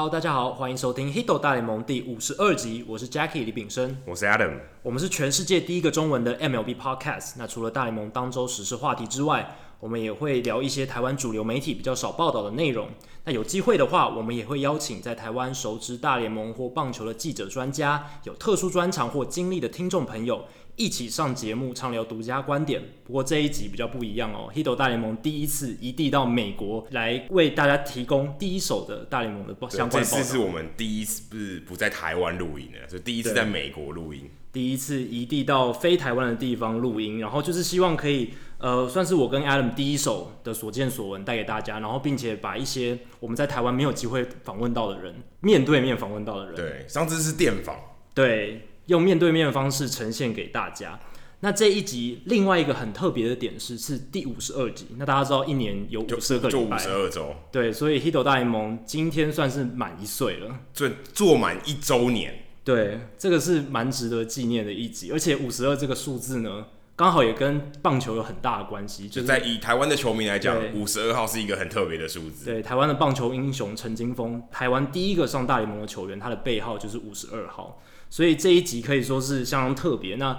Hello，大家好，欢迎收听《Hito 大联盟》第五十二集，我是 Jackie 李炳生，我是 Adam，我们是全世界第一个中文的 MLB Podcast。那除了大联盟当周时事话题之外，我们也会聊一些台湾主流媒体比较少报道的内容。那有机会的话，我们也会邀请在台湾熟知大联盟或棒球的记者、专家，有特殊专长或经历的听众朋友。一起上节目畅聊独家观点，不过这一集比较不一样哦。Hito 大联盟第一次移地到美国来为大家提供第一手的大联盟的相关报道。这次是我们第一次不是不在台湾录音的，就第一次在美国录音。第一次移地到非台湾的地方录音，然后就是希望可以呃，算是我跟 Adam 第一手的所见所闻带给大家，然后并且把一些我们在台湾没有机会访问到的人，面对面访问到的人。对，上次是电访。对。用面对面的方式呈现给大家。那这一集另外一个很特别的点是，是第五十二集。那大家知道一年有五十二个礼拜，就五十二周。对，所以 Hito 大联盟今天算是满一岁了，做做满一周年。对，这个是蛮值得纪念的一集。而且五十二这个数字呢，刚好也跟棒球有很大的关系。就是、就在以台湾的球迷来讲，五十二号是一个很特别的数字。对，台湾的棒球英雄陈金峰，台湾第一个上大联盟的球员，他的背号就是五十二号。所以这一集可以说是相当特别。那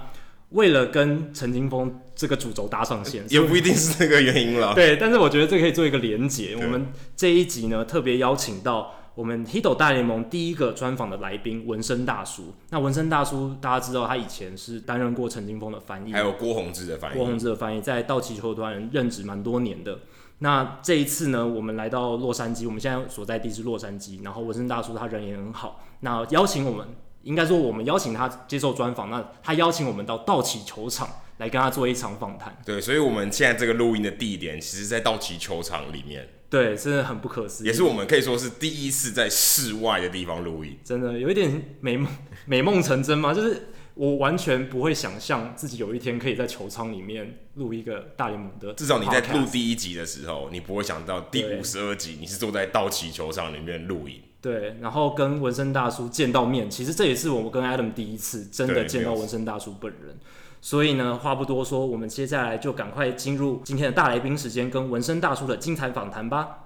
为了跟陈金峰这个主轴搭上线，也不一定是这个原因了。对，但是我觉得这可以做一个连结。我们这一集呢，特别邀请到我们 Hito 大联盟第一个专访的来宾纹身大叔。那纹身大叔，大家知道他以前是担任过陈金峰的翻译，还有郭宏志的翻译。郭宏志的翻译在道奇球团任职蛮多年的。那这一次呢，我们来到洛杉矶，我们现在所在地是洛杉矶。然后文生大叔他人也很好，那邀请我们。应该说，我们邀请他接受专访，那他邀请我们到道奇球场来跟他做一场访谈。对，所以我们现在这个录音的地点，其实在道奇球场里面。对，真的很不可思议。也是我们可以说是第一次在室外的地方录音。真的有一点美梦美梦成真嘛？就是我完全不会想象自己有一天可以在球场里面录一个大联盟的。至少你在录第一集的时候，你不会想到第五十二集你是坐在道奇球场里面录影。对，然后跟纹身大叔见到面，其实这也是我们跟 Adam 第一次真的见到纹身大叔本人。所以呢，话不多说，我们接下来就赶快进入今天的大来宾时间，跟纹身大叔的精彩访谈吧。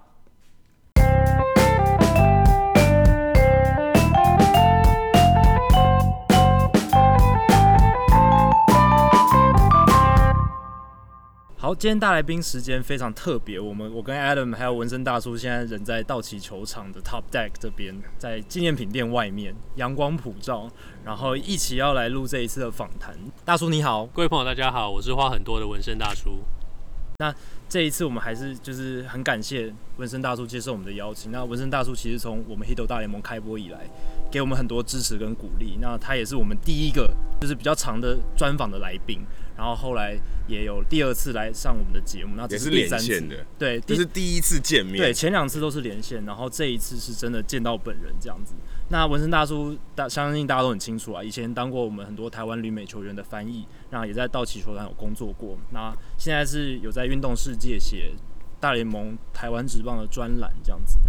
好，今天大来宾时间非常特别，我们我跟 Adam 还有纹身大叔现在人在道奇球场的 Top Deck 这边，在纪念品店外面，阳光普照，然后一起要来录这一次的访谈。大叔你好，各位朋友大家好，我是花很多的纹身大叔。那这一次我们还是就是很感谢纹身大叔接受我们的邀请。那纹身大叔其实从我们 Hito 大联盟开播以来，给我们很多支持跟鼓励。那他也是我们第一个就是比较长的专访的来宾。然后后来也有第二次来上我们的节目，那只是第三次连线的，对，这是第一次见面。对，前两次都是连线，然后这一次是真的见到本人这样子。那文生大叔大相信大家都很清楚啊，以前当过我们很多台湾旅美球员的翻译，然后也在道奇球团有工作过。那现在是有在运动世界写大联盟台湾职棒的专栏这样子，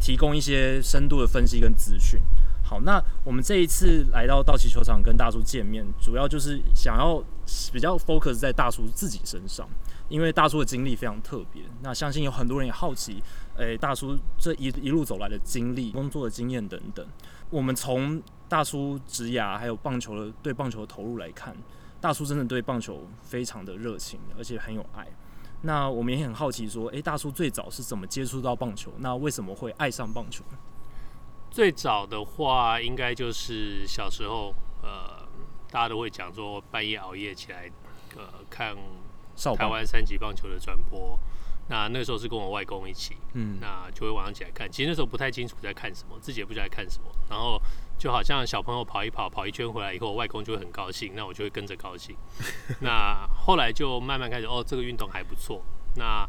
提供一些深度的分析跟资讯。好，那我们这一次来到道奇球场跟大叔见面，主要就是想要比较 focus 在大叔自己身上，因为大叔的经历非常特别。那相信有很多人也好奇，诶、大叔这一一路走来的经历、工作的经验等等。我们从大叔职涯还有棒球的对棒球的投入来看，大叔真的对棒球非常的热情，而且很有爱。那我们也很好奇说，诶、大叔最早是怎么接触到棒球？那为什么会爱上棒球？最早的话，应该就是小时候，呃，大家都会讲说半夜熬夜起来，呃，看台湾三级棒球的转播。那那个时候是跟我外公一起，嗯，那就会晚上起来看。其实那时候不太清楚在看什么，自己也不知道在看什么。然后就好像小朋友跑一跑，跑一圈回来以后，外公就会很高兴，那我就会跟着高兴。那后来就慢慢开始，哦，这个运动还不错。那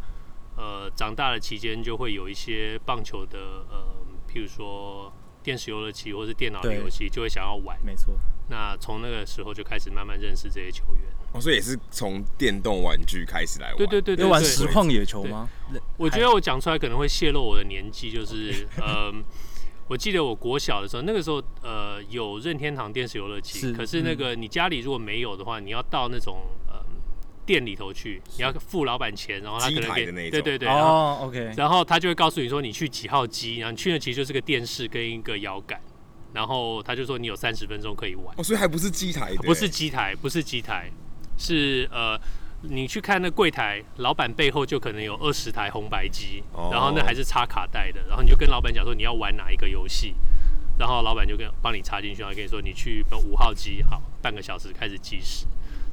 呃，长大的期间就会有一些棒球的，呃。譬如说电视游乐器或是电脑的游戏，就会想要玩。没错。那从那个时候就开始慢慢认识这些球员。哦，所以也是从电动玩具开始来玩。对对对对。玩实况野球吗？我觉得我讲出来可能会泄露我的年纪，就是呃，我记得我国小的时候，那个时候呃有任天堂电视游乐器，可是那个你家里如果没有的话，你要到那种呃。店里头去，你要付老板钱，然后他可能给对对对，哦，OK，然后他就会告诉你说你去几号机，然后你去的其实就是个电视跟一个摇杆，然后他就说你有三十分钟可以玩。哦，所以还不是机台，不是机台，不是机台，是呃，你去看那柜台，老板背后就可能有二十台红白机，哦，然后那还是插卡带的，然后你就跟老板讲说你要玩哪一个游戏。然后老板就跟帮你插进去，然后跟你说你去五号机，好，半个小时开始计时。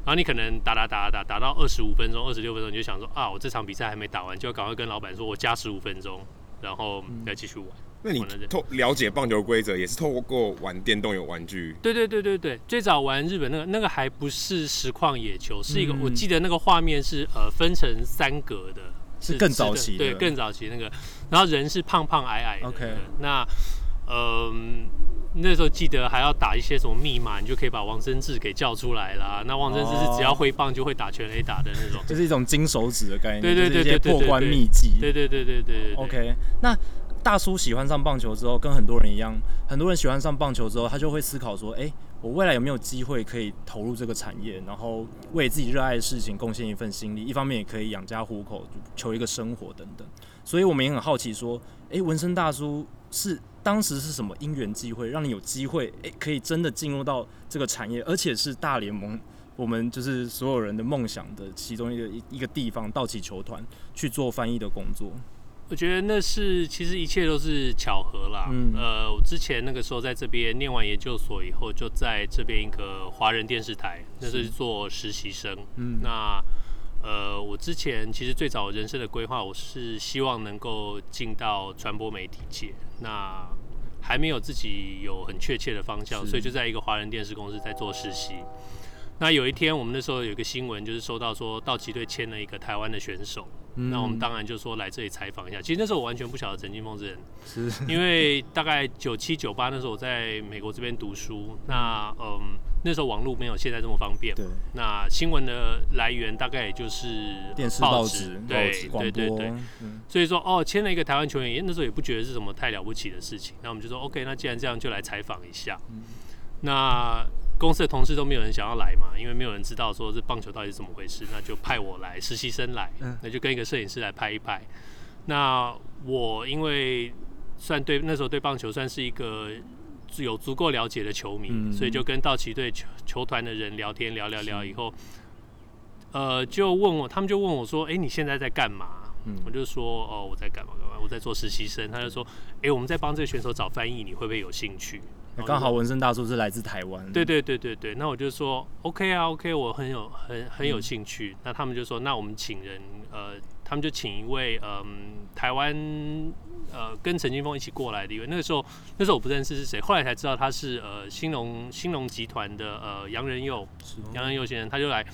然后你可能打打打打打到二十五分钟、二十六分钟，你就想说啊，我这场比赛还没打完，就要赶快跟老板说我加十五分钟，然后再继续玩。嗯、那你透了解棒球规则也是透过玩电动有玩具？对对对对对，最早玩日本那个那个还不是实况野球，是一个、嗯、我记得那个画面是呃分成三格的，是更早期的，对，更早期那个，然后人是胖胖矮矮的。OK，那。嗯，那时候记得还要打一些什么密码，你就可以把王贞治给叫出来啦。那王贞治是只要挥棒就会打全垒打的那种，就是一种金手指的概念，对对对对对，破关秘籍，对对对对对对。OK，那大叔喜欢上棒球之后，跟很多人一样，很多人喜欢上棒球之后，他就会思考说，哎、欸，我未来有没有机会可以投入这个产业，然后为自己热爱的事情贡献一份心力，一方面也可以养家糊口，求一个生活等等。所以我们也很好奇说，哎、欸，文生大叔是。当时是什么因缘机会，让你有机会诶、欸，可以真的进入到这个产业，而且是大联盟，我们就是所有人的梦想的其中一个一一个地方，道奇球团去做翻译的工作。我觉得那是其实一切都是巧合啦。嗯，呃，我之前那个时候在这边念完研究所以后，就在这边一个华人电视台，那是做实习生。嗯，那。呃，我之前其实最早人生的规划，我是希望能够进到传播媒体界，那还没有自己有很确切的方向，所以就在一个华人电视公司在做实习。那有一天，我们那时候有一个新闻，就是收到说道奇队签了一个台湾的选手，嗯，那我们当然就说来这里采访一下。其实那时候我完全不晓得陈金锋这人，是，因为大概九七九八那时候我在美国这边读书，那嗯，那时候网络没有现在这么方便，对，那新闻的来源大概也就是电视、报纸、对对对对，嗯，所以说哦，签了一个台湾球员，那时候也不觉得是什么太了不起的事情，那我们就说 OK，那既然这样，就来采访一下，嗯，那。公司的同事都没有人想要来嘛，因为没有人知道说这棒球到底是怎么回事，那就派我来实习生来，那就跟一个摄影师来拍一拍。那我因为算对那时候对棒球算是一个有足够了解的球迷，所以就跟道奇队球球团的人聊天聊聊聊以后，呃，就问我，他们就问我说：“哎，你现在在干嘛？”我就说：“哦，我在干嘛干嘛？我在做实习生。”他就说：“哎，我们在帮这个选手找翻译，你会不会有兴趣？”刚好纹身大叔是来自台湾，对对对对对，那我就说 OK 啊 OK，我很有很很有兴趣。嗯、那他们就说，那我们请人，呃，他们就请一位嗯、呃、台湾呃跟陈金峰一起过来的一位。那个时候那时候我不认识是谁，后来才知道他是呃兴隆兴隆集团的呃杨仁佑，杨仁佑先生，他就来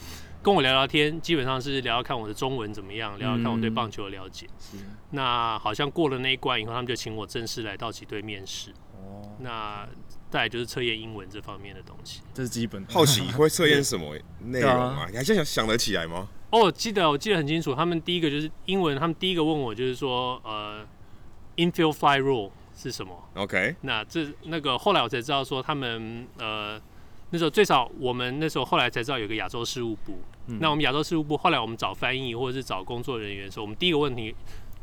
跟我聊聊天，基本上是聊聊看我的中文怎么样，聊聊看我对棒球的了解。嗯、那好像过了那一关以后，他们就请我正式来道奇队面试。哦，那。再来就是测验英文这方面的东西，这是基本。好奇会测验什么内容啊？你还想想得起来吗？哦，记得，我记得很清楚。他们第一个就是英文，他们第一个问我就是说，呃，infield fly rule 是什么？OK。那这那个后来我才知道说，他们呃那时候最少我们那时候后来才知道有个亚洲事务部。嗯、那我们亚洲事务部后来我们找翻译或者是找工作人员的时候，我们第一个问题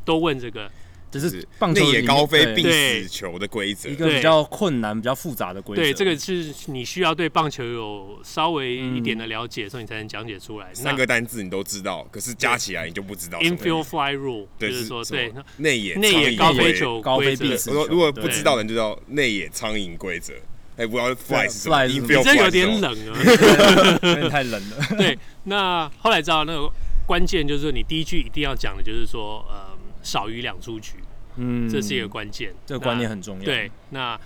都问这个。就是棒球内野高飞必死球的规则，一个比较困难、比较复杂的规则。对，这个是你需要对棒球有稍微一点的了解，所以你才能讲解出来。三个单字你都知道，可是加起来你就不知道。Infield fly rule，就是说对内野内野高飞球高飞必死。如果不知道的人就知道内野苍蝇规则。哎，不要 fly 是什么？你这有点冷啊，有点太冷了。对，那后来知道那个关键就是说，你第一句一定要讲的就是说，呃，少于两出局。嗯，这是一个关键，这个观念很重要。对，那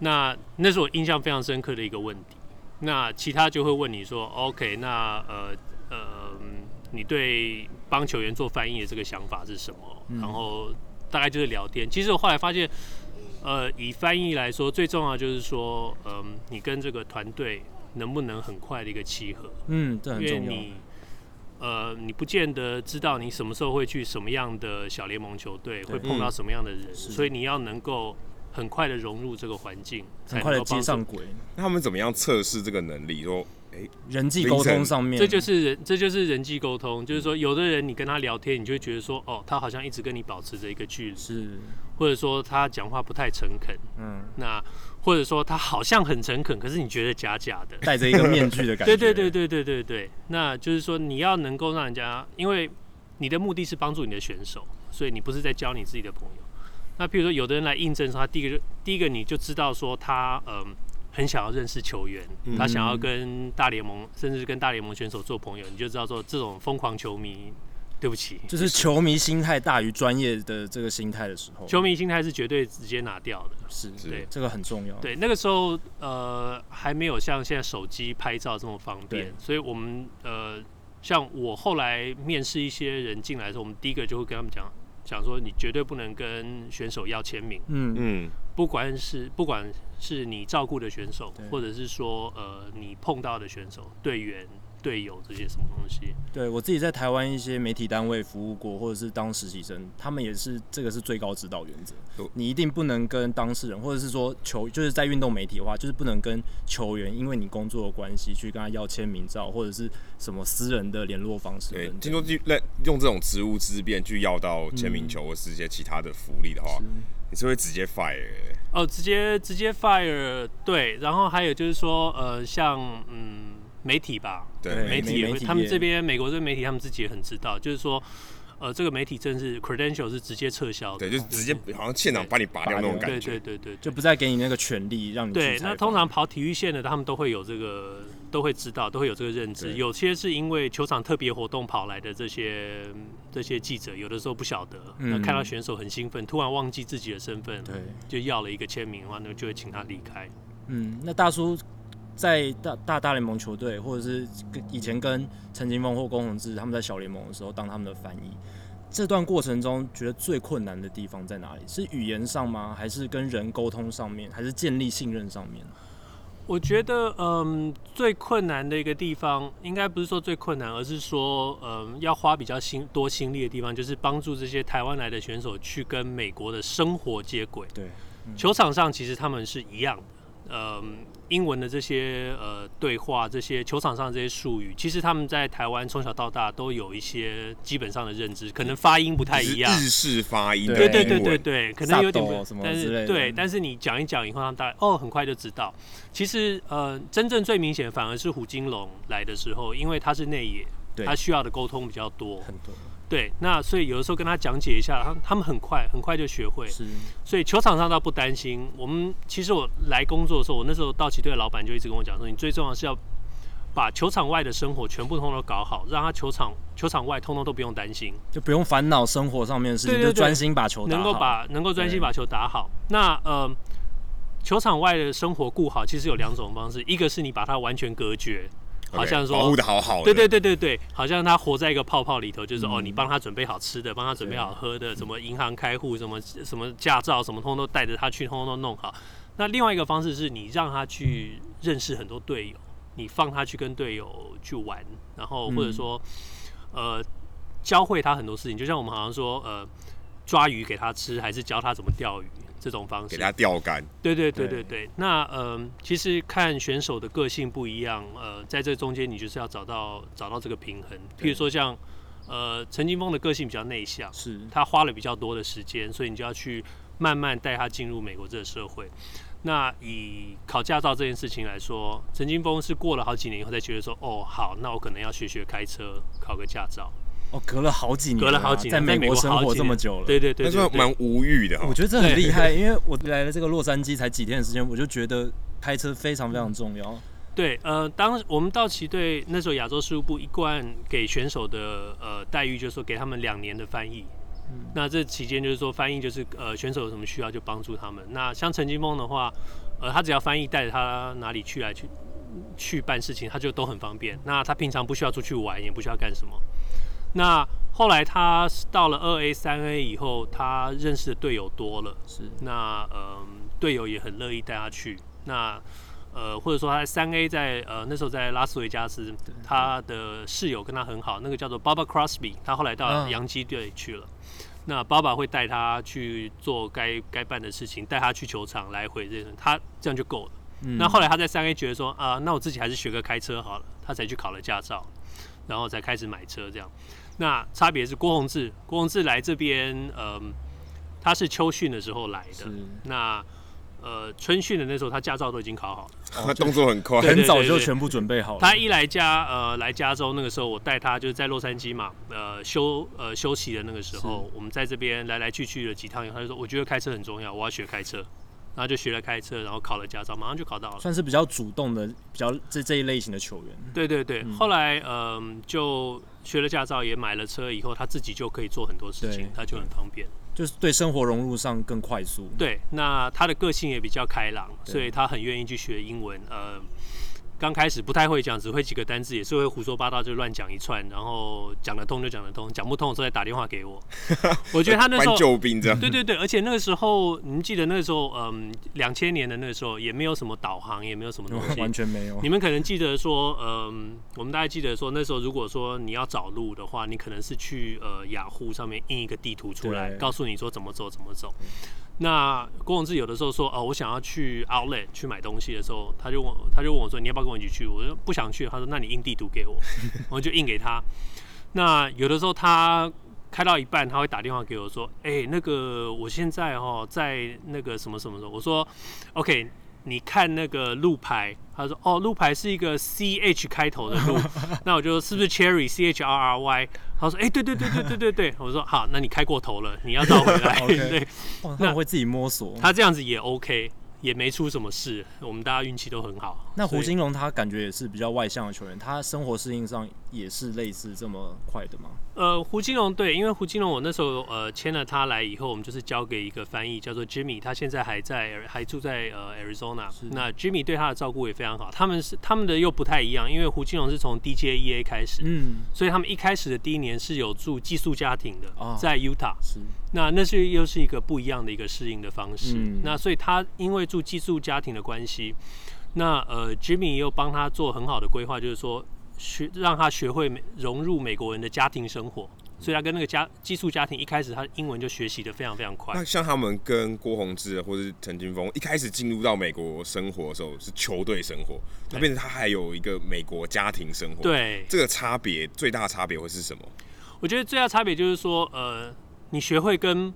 那那是我印象非常深刻的一个问题。那其他就会问你说，OK，那呃呃，你对帮球员做翻译的这个想法是什么？嗯、然后大概就是聊天。其实我后来发现，呃，以翻译来说，最重要就是说，嗯、呃，你跟这个团队能不能很快的一个契合？嗯，这很重要。呃，你不见得知道你什么时候会去什么样的小联盟球队，会碰到什么样的人，嗯、所以你要能够很快的融入这个环境，很快的接上轨。那他们怎么样测试这个能力？说，欸、人际沟通上面，这就是人，这就是人际沟通。就是说，有的人你跟他聊天，你就会觉得说，哦，他好像一直跟你保持着一个距离，是，或者说他讲话不太诚恳，嗯，那或者说他好像很诚恳，可是你觉得假假的，戴着一个面具的感觉。对对对对对对对，那就是说你要能够让人家，因为你的目的是帮助你的选手，所以你不是在交你自己的朋友。那比如说，有的人来印证，说他第一个就第一个你就知道说他嗯。很想要认识球员，他想要跟大联盟，甚至跟大联盟选手做朋友，你就知道说这种疯狂球迷，对不起，就是球迷心态大于专业的这个心态的时候，球迷心态是绝对直接拿掉的，是，对，这个很重要。对，那个时候呃还没有像现在手机拍照这么方便，所以我们呃像我后来面试一些人进来的时候，我们第一个就会跟他们讲。讲说你绝对不能跟选手要签名，嗯。嗯，不管是不管是你照顾的选手，或者是说呃你碰到的选手、队员。队友这些什么东西？对，我自己在台湾一些媒体单位服务过，或者是当实习生，他们也是这个是最高指导原则。你一定不能跟当事人，或者是说球，就是在运动媒体的话，就是不能跟球员，因为你工作的关系去跟他要签名照，或者是什么私人的联络方式。对，听说就用这种职务之便去要到签名球，或是一些其他的福利的话，嗯、你是会直接 fire？哦，直接直接 fire。对，然后还有就是说，呃，像嗯。媒体吧，对，媒体也会，他们这边美国这边媒体，他们自己也很知道，就是说，呃，这个媒体真是 credential 是直接撤销的，对，就直接好像现场把你拔掉那种感觉，对对对对，就不再给你那个权利让你。对，那通常跑体育线的，他们都会有这个，都会知道，都会有这个认知。有些是因为球场特别活动跑来的这些这些记者，有的时候不晓得，那看到选手很兴奋，突然忘记自己的身份，对，就要了一个签名的话，那就会请他离开。嗯，那大叔。在大大大联盟球队，或者是跟以前跟陈金峰或龚宏志他们在小联盟的时候当他们的翻译，这段过程中觉得最困难的地方在哪里？是语言上吗？还是跟人沟通上面？还是建立信任上面？我觉得，嗯，最困难的一个地方，应该不是说最困难，而是说，嗯，要花比较心多心力的地方，就是帮助这些台湾来的选手去跟美国的生活接轨。对，嗯，球场上其实他们是一样的。嗯，英文的这些呃对话，这些球场上的这些术语，其实他们在台湾从小到大都有一些基本上的认知，可能发音不太一样，日式发音，对对对对对，可能有点不，但是对，但是你讲一讲以后，他们大概哦很快就知道。其实呃，真正最明显反而是胡金龙来的时候，因为他是内野，他需要的沟通比较多，很多。对，那所以有的时候跟他讲解一下，他他们很快很快就学会。是，所以球场上倒不担心。我们其实我来工作的时候，我那时候道奇队的老板就一直跟我讲说，你最重要是要把球场外的生活全部通通都搞好，让他球场球场外通通都不用担心，就不用烦恼生活上面的事情，就专心把球打好，能够把能够专心把球打好。那呃，球场外的生活顾好，其实有两种方式，一个是你把它完全隔绝。好像说保护的好好的，对对对对对，好像他活在一个泡泡里头，就是哦，你帮他准备好吃的，帮他准备好喝的，什么银行开户，什么什么驾照，什么通通都带着他去，通通都弄好。那另外一个方式是你让他去认识很多队友，你放他去跟队友去玩，然后或者说呃教会他很多事情，就像我们好像说呃抓鱼给他吃，还是教他怎么钓鱼。这种方式给他钓竿，对对对对对。那呃，其实看选手的个性不一样，呃，在这中间你就是要找到找到这个平衡。譬如说像呃陈金峰的个性比较内向，是他花了比较多的时间，所以你就要去慢慢带他进入美国这个社会。那以考驾照这件事情来说，陈金峰是过了好几年以后才觉得说，哦，好，那我可能要学学开车，考个驾照。哦，隔了好几年，隔了好几年，在美国生活这么久了，对对对，那算蛮无语的。我觉得这很厉害，因为我来了这个洛杉矶才几天的时间，我就觉得开车非常非常重要。对，呃，当我们道奇队那时候亚洲事务部一贯给选手的呃待遇，就是说给他们两年的翻译。嗯，那这期间就是说翻译就是呃选手有什么需要就帮助他们。那像陈金峰的话，呃，他只要翻译带着他哪里去来去去办事情，他就都很方便。那他平常不需要出去玩，也不需要干什么。那后来他到了二 A、三 A 以后，他认识的队友多了，是那嗯队友也很乐意带他去。那呃或者说他在三 A 在呃那时候在拉斯维加斯，他的室友跟他很好，那个叫做 Baba Crosby，他后来到洋基队去了。那 Baba 会带他去做该该办的事情，带他去球场来回这样，他这样就够了。嗯、那后来他在三 A 觉得说啊，那我自己还是学个开车好了，他才去考了驾照，然后才开始买车这样。那差别是郭宏志，郭宏志来这边，嗯、呃，他是秋训的时候来的。那呃，春训的那时候，他驾照都已经考好了，他动作很快，很早就全部准备好了。他一来加呃来加州那个时候，我带他就是在洛杉矶嘛，呃休呃休息的那个时候，我们在这边来来去去了几趟，他就说我觉得开车很重要，我要学开车，然后就学了开车，然后考了驾照，马上就考到了。算是比较主动的，比较这这一类型的球员。对对对，嗯、后来嗯、呃、就学了驾照，也买了车以后，他自己就可以做很多事情，他就很方便。就是对生活融入上更快速。对，那他的个性也比较开朗，所以他很愿意去学英文。呃。刚开始不太会讲，只会几个单字，也是会胡说八道，就乱讲一串，然后讲得通就讲得通，讲不通的时候再打电话给我。我觉得他那时候救兵这样。对对对，而且那个时候，你们记得那个时候，嗯，两千年的那个时候，也没有什么导航，也没有什么东西，完全没有。你们可能记得说，嗯，我们大家记得说，那时候如果说你要找路的话，你可能是去呃雅虎上面印一个地图出来，告诉你说怎么走怎么走。那郭宏志有的时候说，哦，我想要去 Outlet 去买东西的时候，他就问，他就问我说，你要不要跟我一起去？我说不想去。他说，那你印地图给我，我就印给他。那有的时候他开到一半，他会打电话给我说，哎、欸，那个我现在哦在那个什么什么时候？我说，OK。你看那个路牌，他说哦，路牌是一个 C H 开头的路，那我就说是不是 Cherry C H R R Y？他说哎、欸，对对对对对对对，我说好，那你开过头了，你要绕回来。对，那我会自己摸索，他这样子也 OK。也没出什么事，我们大家运气都很好。那胡金龙他感觉也是比较外向的球员，他生活适应上也是类似这么快的吗？呃，胡金龙对，因为胡金龙我那时候呃签了他来以后，我们就是交给一个翻译叫做 Jimmy，他现在还在还住在呃 Arizona。那 Jimmy 对他的照顾也非常好。他们是他们的又不太一样，因为胡金龙是从 DJEA 开始，嗯，所以他们一开始的第一年是有住寄宿家庭的，哦、在 Utah。是。那那是又是一个不一样的一个适应的方式。嗯、那所以他因为住寄宿家庭的关系，那呃，Jimmy 又帮他做很好的规划，就是说学让他学会美融入美国人的家庭生活。所以他跟那个家寄宿家庭一开始他英文就学习的非常非常快。那像他们跟郭宏志或者是陈金峰一开始进入到美国生活的时候是球队生活，他变成他还有一个美国家庭生活。对，这个差别最大的差别会是什么？我觉得最大差别就是说，呃。你学会跟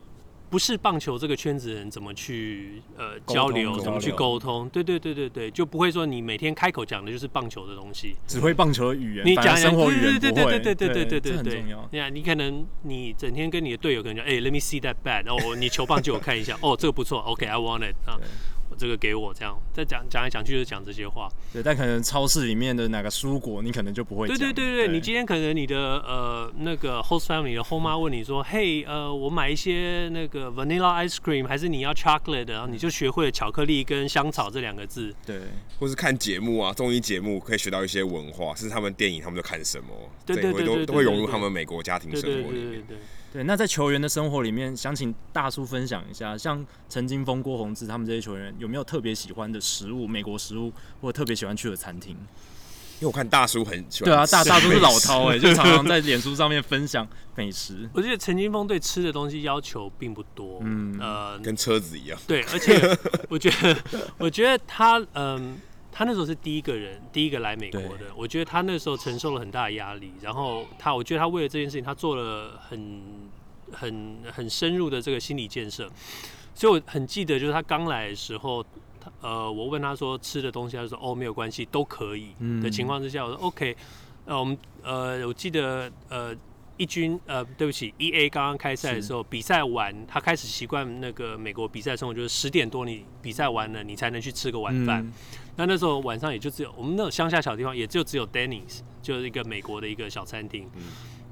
不是棒球这个圈子的人怎么去呃交流，怎么去沟通？对对对对对，就不会说你每天开口讲的就是棒球的东西，只会棒球的语言，你讲生活语言对对对对对对对对对，很重要。你看，你可能你整天跟你的队友可能讲，哎，Let me see that bat，哦，你球棒借我看一下，哦，这个不错，OK，I want it 啊。这个给我这样，再讲讲来讲去就是讲这些话。对，但可能超市里面的哪个蔬果，你可能就不会讲。对对对你今天可能你的呃那个 host family 的后妈问你说，嘿呃，我买一些那个 vanilla ice cream，还是你要 chocolate？然后你就学会了巧克力跟香草这两个字。对，或是看节目啊，综艺节目可以学到一些文化，是他们电影他们都看什么？对对对，都都会融入他们美国家庭生活里面。对对对对对。那在球员的生活里面，想请大叔分享一下，像陈金峰、郭宏志他们这些球员，有没有特别喜欢的食物，美国食物，或者特别喜欢去的餐厅？因为我看大叔很喜欢。对啊，大大叔是老饕哎、欸，就常常在脸书上面分享美食。我觉得陈金峰对吃的东西要求并不多，嗯呃，跟车子一样。对，而且 我觉得，我觉得他嗯。呃他那时候是第一个人，第一个来美国的。我觉得他那时候承受了很大的压力，然后他，我觉得他为了这件事情，他做了很、很、很深入的这个心理建设。所以我很记得，就是他刚来的时候，他呃，我问他说吃的东西，他就说哦，没有关系，都可以的情况之下，我说 OK。呃，我们呃，我记得呃。一军呃，对不起，E A 刚刚开赛的时候，比赛完，他开始习惯那个美国比赛生活，就是十点多你比赛完了，你才能去吃个晚饭。嗯、那那时候晚上也就只有我们那种乡下小地方，也就只有 Denny's，就是一个美国的一个小餐厅。嗯、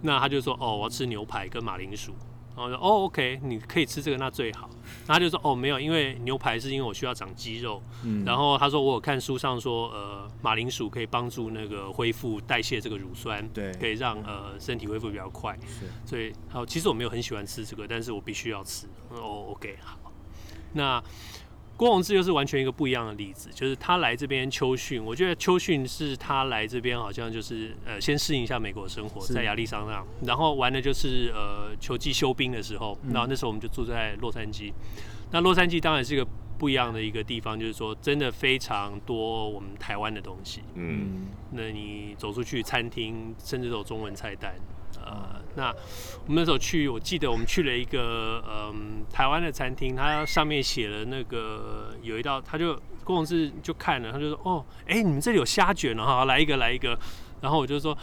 那他就说，哦，我要吃牛排跟马铃薯。然后说哦，OK，你可以吃这个，那最好。然后他就说哦，没有，因为牛排是因为我需要长肌肉。嗯。然后他说我有看书上说，呃，马铃薯可以帮助那个恢复代谢这个乳酸，对，可以让呃身体恢复比较快。是。所以好，其实我没有很喜欢吃这个，但是我必须要吃。哦，OK，好。那。郭泓志又是完全一个不一样的例子，就是他来这边秋训，我觉得秋训是他来这边好像就是呃先适应一下美国生活，在亚利桑那，然后玩的就是呃球季休兵的时候，然后那时候我们就住在洛杉矶，那洛杉矶当然是一个不一样的一个地方，就是说真的非常多我们台湾的东西。嗯，那你走出去餐厅，甚至都有中文菜单。呃，那我们那时候去，我记得我们去了一个嗯台湾的餐厅，它上面写了那个有一道，他就工程师就看了，他就说哦，哎、你们这里有虾卷哦，好，来一个来一个。然后我就说，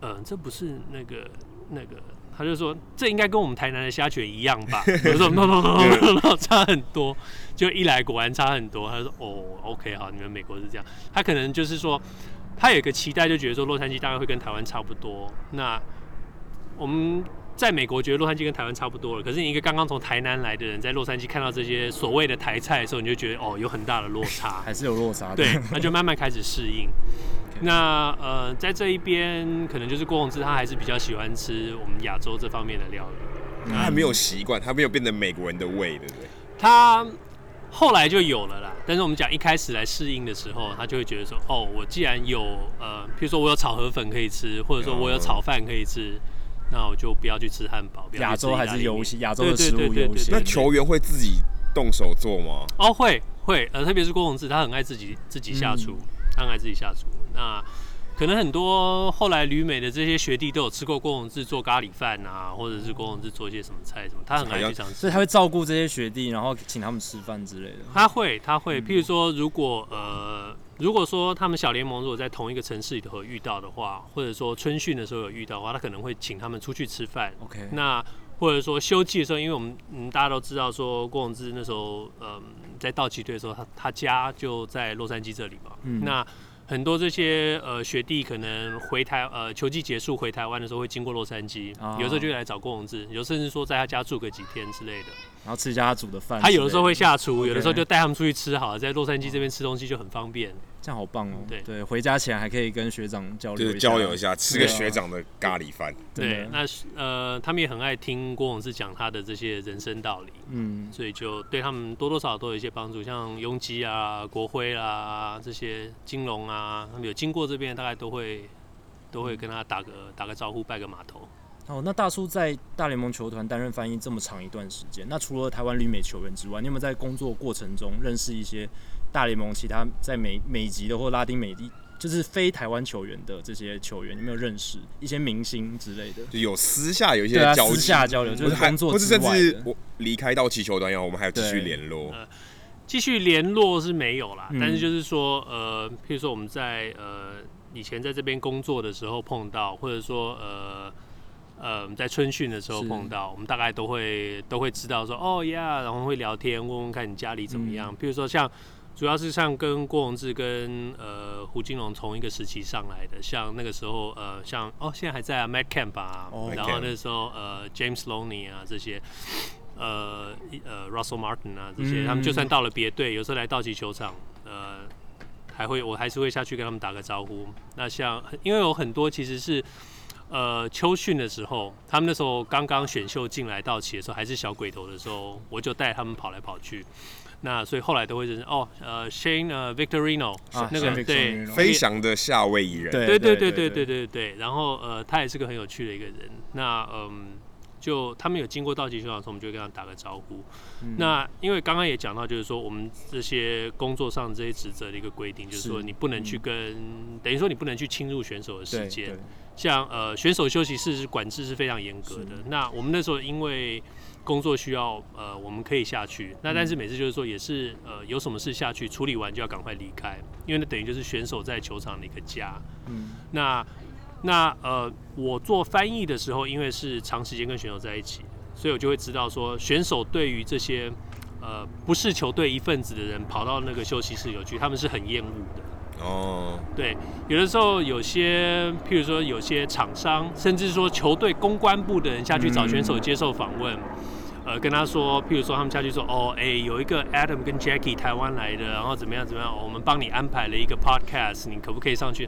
嗯、这不是那个那个。他就说：“这应该跟我们台南的虾卷一样吧？” 我说：“no no no no no，差很多。”就一来果然差很多。他说：“哦，OK，好，你们美国是这样。”他可能就是说，他有一个期待，就觉得说洛杉矶大概会跟台湾差不多。那我们在美国觉得洛杉矶跟台湾差不多了，可是你一个刚刚从台南来的人，在洛杉矶看到这些所谓的台菜的时候，你就觉得哦，有很大的落差，还是有落差。对，那就慢慢开始适应。那呃，在这一边可能就是郭宏志，他还是比较喜欢吃我们亚洲这方面的料理。他还没有习惯，他没有变成美国人的胃，对不对？他后来就有了啦。但是我们讲一开始来适应的时候，他就会觉得说：哦，我既然有呃，譬如说我有炒河粉可以吃，或者说我有炒饭可以吃，那我就不要去吃汉堡。亚洲还是优先，亚洲的食物优先。那球员会自己动手做吗？哦，会会，呃，特别是郭宏志，他很爱自己自己下厨。嗯他爱自己下厨，那可能很多后来旅美的这些学弟都有吃过郭宏志做咖喱饭啊，或者是郭宏志做一些什么菜什么，他很爱去尝试，所以他会照顾这些学弟，然后请他们吃饭之类的。他会，他会，譬如说，如果呃，如果说他们小联盟如果在同一个城市里头遇到的话，或者说春训的时候有遇到的话，他可能会请他们出去吃饭。OK，那或者说休季的时候，因为我们嗯大家都知道说郭宏志那时候嗯。在道奇队的时候，他他家就在洛杉矶这里嘛。嗯、那很多这些呃学弟可能回台呃球季结束回台湾的时候会经过洛杉矶，哦、有时候就会来找郭宏志，有甚至说在他家住个几天之类的。然后吃一下他煮的饭。他有的时候会下厨，有的时候就带他们出去吃好了，在洛杉矶这边吃东西就很方便。这样好棒哦！对对，回家前还可以跟学长交流，交流一下，吃个学长的咖喱饭。对，那呃，他们也很爱听郭宏志讲他的这些人生道理，嗯，所以就对他们多多少少都有一些帮助。像雍基啊、国辉啊这些金融啊，他们有经过这边，大概都会都会跟他打个打个招呼，拜个码头。哦，那大叔在大联盟球团担任翻译这么长一段时间，那除了台湾旅美球员之外，你有没有在工作过程中认识一些大联盟其他在美美籍的或拉丁美地，就是非台湾球员的这些球员？有没有认识一些明星之类的？就有私下有一些交、啊、私下交流，就是工作之外的，或者甚至我离开道奇球团以后，我们还有继续联络。呃，继续联络是没有啦，嗯、但是就是说，呃，譬如说我们在呃以前在这边工作的时候碰到，或者说呃。呃，在春训的时候碰到，我们大概都会都会知道说，哦呀，然后会聊天，问问看你家里怎么样。嗯、比如说像，主要是像跟郭宏志跟呃胡金龙同一个时期上来的，像那个时候呃，像哦现在还在啊，Matt Kemp 啊，哦、然后那时候呃 James Loney 啊这些，呃呃 Russell Martin 啊这些，嗯、他们就算到了别队，有时候来道奇球场，呃，还会我还是会下去跟他们打个招呼。那像因为有很多其实是。呃秋训的时候他们那时候刚刚选秀进来到期的时候还是小鬼头的时候我就带他们跑来跑去。那所以后来都会认识哦呃 shane 呃 victorino 啊那个对飞翔的夏威夷人。对对对对对对对。然后呃他也是个很有趣的一个人那嗯就他们有经过道奇球场的时候，我们就会跟他打个招呼。嗯、那因为刚刚也讲到，就是说我们这些工作上这些职责的一个规定，就是说你不能去跟，嗯、等于说你不能去侵入选手的时间。像呃选手休息室管制是非常严格的。那我们那时候因为工作需要，呃我们可以下去。那但是每次就是说也是呃有什么事下去处理完就要赶快离开，因为那等于就是选手在球场的一个家。嗯，那。那呃，我做翻译的时候，因为是长时间跟选手在一起，所以我就会知道说，选手对于这些呃不是球队一份子的人跑到那个休息室有去，他们是很厌恶的。哦，对，有的时候有些，譬如说有些厂商，甚至说球队公关部的人下去找选手接受访问，嗯、呃，跟他说，譬如说他们下去说，哦，哎、欸，有一个 Adam 跟 Jackie 台湾来的，然后怎么样怎么样，我们帮你安排了一个 Podcast，你可不可以上去？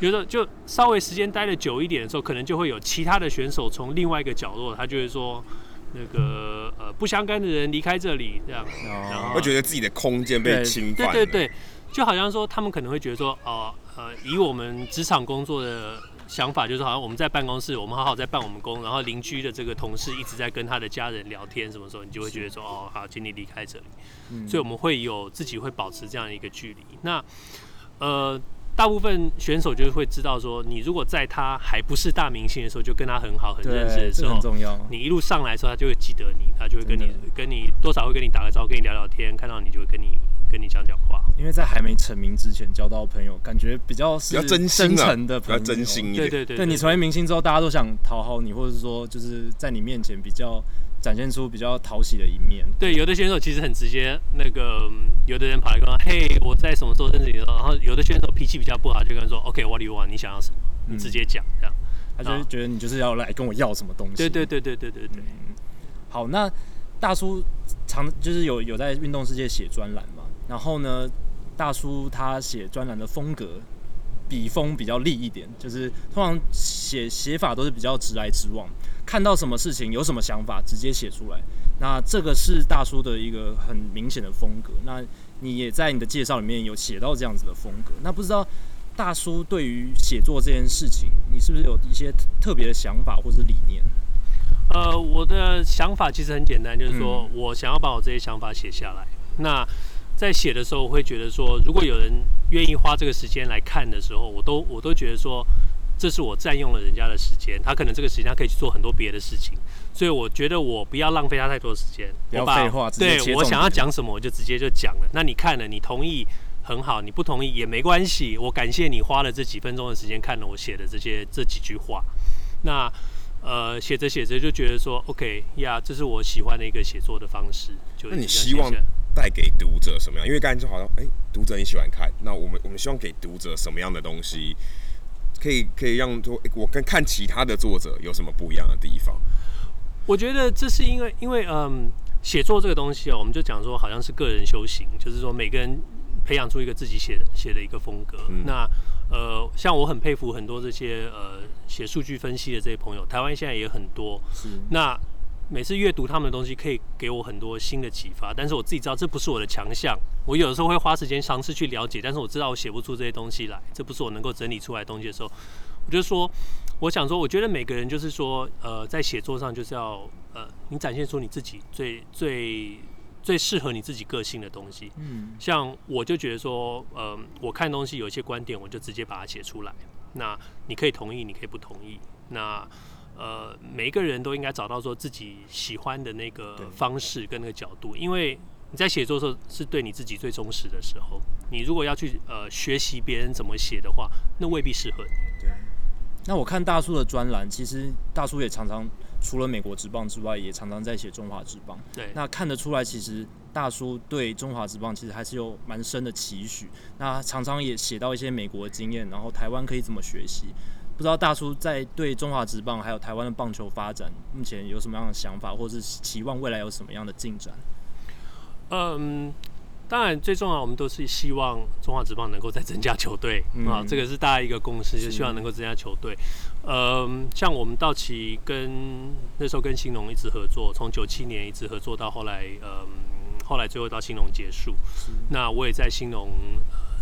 觉得就稍微时间待的久一点的时候，可能就会有其他的选手从另外一个角落，他就会说，那个呃不相干的人离开这里，这样，然后会觉得自己的空间被侵犯。对对对，就好像说他们可能会觉得说，哦呃，呃以我们职场工作的想法就是好像我们在办公室，我们好好在办我们工，然后邻居的这个同事一直在跟他的家人聊天，什么时候你就会觉得说哦，好，请你离开这里。嗯，所以我们会有自己会保持这样的一个距离。那呃。大部分选手就会知道说，你如果在他还不是大明星的时候，就跟他很好、很认识的时候，很重要。你一路上来的时候，他就会记得你，他就会跟你、跟你多少会跟你打个招呼，跟你聊聊天，看到你就会跟你、跟你讲讲话。因为在还没成名之前交到朋友，感觉比较是真诚的朋友，比较真心一点。对对对，对你成为明星之后，大家都想讨好你，或者是说就是在你面前比较。展现出比较讨喜的一面。对，有的选手其实很直接，那个有的人跑来跟他说：“嘿，我在什么时候认识你？”然后有的选手脾气比较不好，就跟他说：“OK，what do you want？你想要什么？你直接讲。”这样，他就觉得你就是要来跟我要什么东西。对对对对对对对。嗯，好，那大叔常就是有有在运动世界写专栏嘛？然后呢，大叔他写专栏的风格。笔锋比较利一点，就是通常写写法都是比较直来直往，看到什么事情有什么想法直接写出来。那这个是大叔的一个很明显的风格。那你也在你的介绍里面有写到这样子的风格。那不知道大叔对于写作这件事情，你是不是有一些特别的想法或者理念？呃，我的想法其实很简单，就是说我想要把我这些想法写下来。那在写的时候，我会觉得说，如果有人愿意花这个时间来看的时候，我都我都觉得说，这是我占用了人家的时间，他可能这个时间他可以去做很多别的事情，所以我觉得我不要浪费他太多时间，不要废话，对，我想要讲什么我就直接就讲了。那你看了，你同意很好，你不同意也没关系，我感谢你花了这几分钟的时间看了我写的这些这几句话。那呃，写着写着就觉得说，OK 呀，这是我喜欢的一个写作的方式。就那你希望？带给读者什么样？因为刚才就好像，哎、欸，读者你喜欢看，那我们我们希望给读者什么样的东西，可以可以让说，欸、我跟看其他的作者有什么不一样的地方？我觉得这是因为，因为嗯，写作这个东西哦，我们就讲说，好像是个人修行，就是说每个人培养出一个自己写写的一个风格。嗯、那呃，像我很佩服很多这些呃写数据分析的这些朋友，台湾现在也很多。是那。每次阅读他们的东西，可以给我很多新的启发。但是我自己知道这不是我的强项，我有的时候会花时间尝试去了解，但是我知道我写不出这些东西来，这不是我能够整理出来的东西的时候，我就说，我想说，我觉得每个人就是说，呃，在写作上就是要，呃，你展现出你自己最最最适合你自己个性的东西。嗯，像我就觉得说，呃，我看东西有一些观点，我就直接把它写出来。那你可以同意，你可以不同意。那呃，每一个人都应该找到说自己喜欢的那个方式跟那个角度，因为你在写作的时候是对你自己最忠实的时候。你如果要去呃学习别人怎么写的话，那未必适合你。对。那我看大叔的专栏，其实大叔也常常除了美国职棒之外，也常常在写中华职棒。对。那看得出来，其实大叔对中华职棒其实还是有蛮深的期许。那常常也写到一些美国的经验，然后台湾可以怎么学习。不知道大叔在对中华职棒还有台湾的棒球发展，目前有什么样的想法，或者是期望未来有什么样的进展？嗯，当然最重要，我们都是希望中华职棒能够再增加球队啊，这个是大家一个共识，就希望能够增加球队。嗯，像我们道奇跟那时候跟兴农一直合作，从九七年一直合作到后来，嗯，后来最后到兴农结束，那我也在兴农。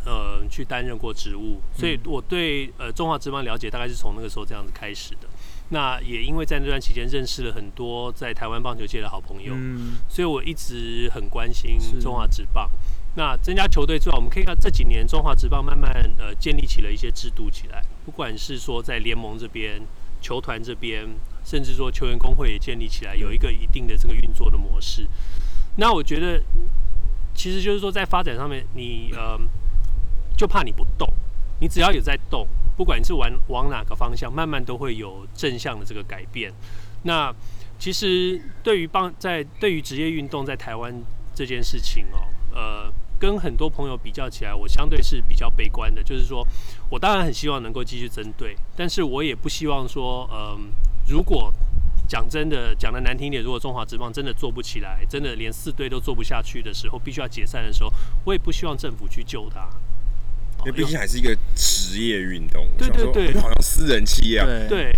呃，去担任过职务，所以我对呃中华职棒了解大概是从那个时候这样子开始的。那也因为在那段期间认识了很多在台湾棒球界的好朋友，嗯，所以我一直很关心中华职棒。那增加球队之外，我们可以看这几年中华职棒慢慢呃建立起了一些制度起来，不管是说在联盟这边、球团这边，甚至说球员工会也建立起来，有一个一定的这个运作的模式。那我觉得，其实就是说在发展上面，你呃。就怕你不动，你只要有在动，不管你是往往哪个方向，慢慢都会有正向的这个改变。那其实对于棒在对于职业运动在台湾这件事情哦，呃，跟很多朋友比较起来，我相对是比较悲观的。就是说我当然很希望能够继续针对，但是我也不希望说，嗯、如果讲真的讲得难听点，如果中华职棒真的做不起来，真的连四队都做不下去的时候，必须要解散的时候，我也不希望政府去救他。因为毕竟还是一个职业运动，对对对，好像私人企业。对，对，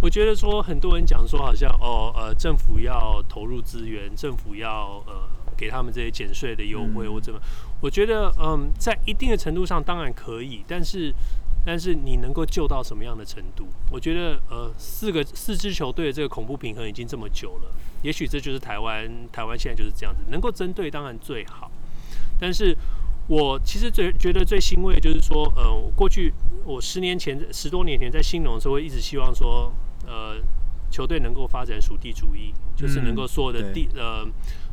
我觉得说很多人讲说好像哦呃，政府要投入资源，政府要呃给他们这些减税的优惠或怎么，我觉得嗯，在一定的程度上当然可以，但是但是你能够救到什么样的程度？我觉得，呃，四个四支球队的这个恐怖平衡已经这么久了，也许这就是台湾，台湾现在就是这样子，能够针对当然最好。但是我其实最觉得最欣慰就是说，呃，过去我十年前、十多年前在兴农的时候，一直希望说，呃，球队能够发展属地主义，就是能够所有的地，呃。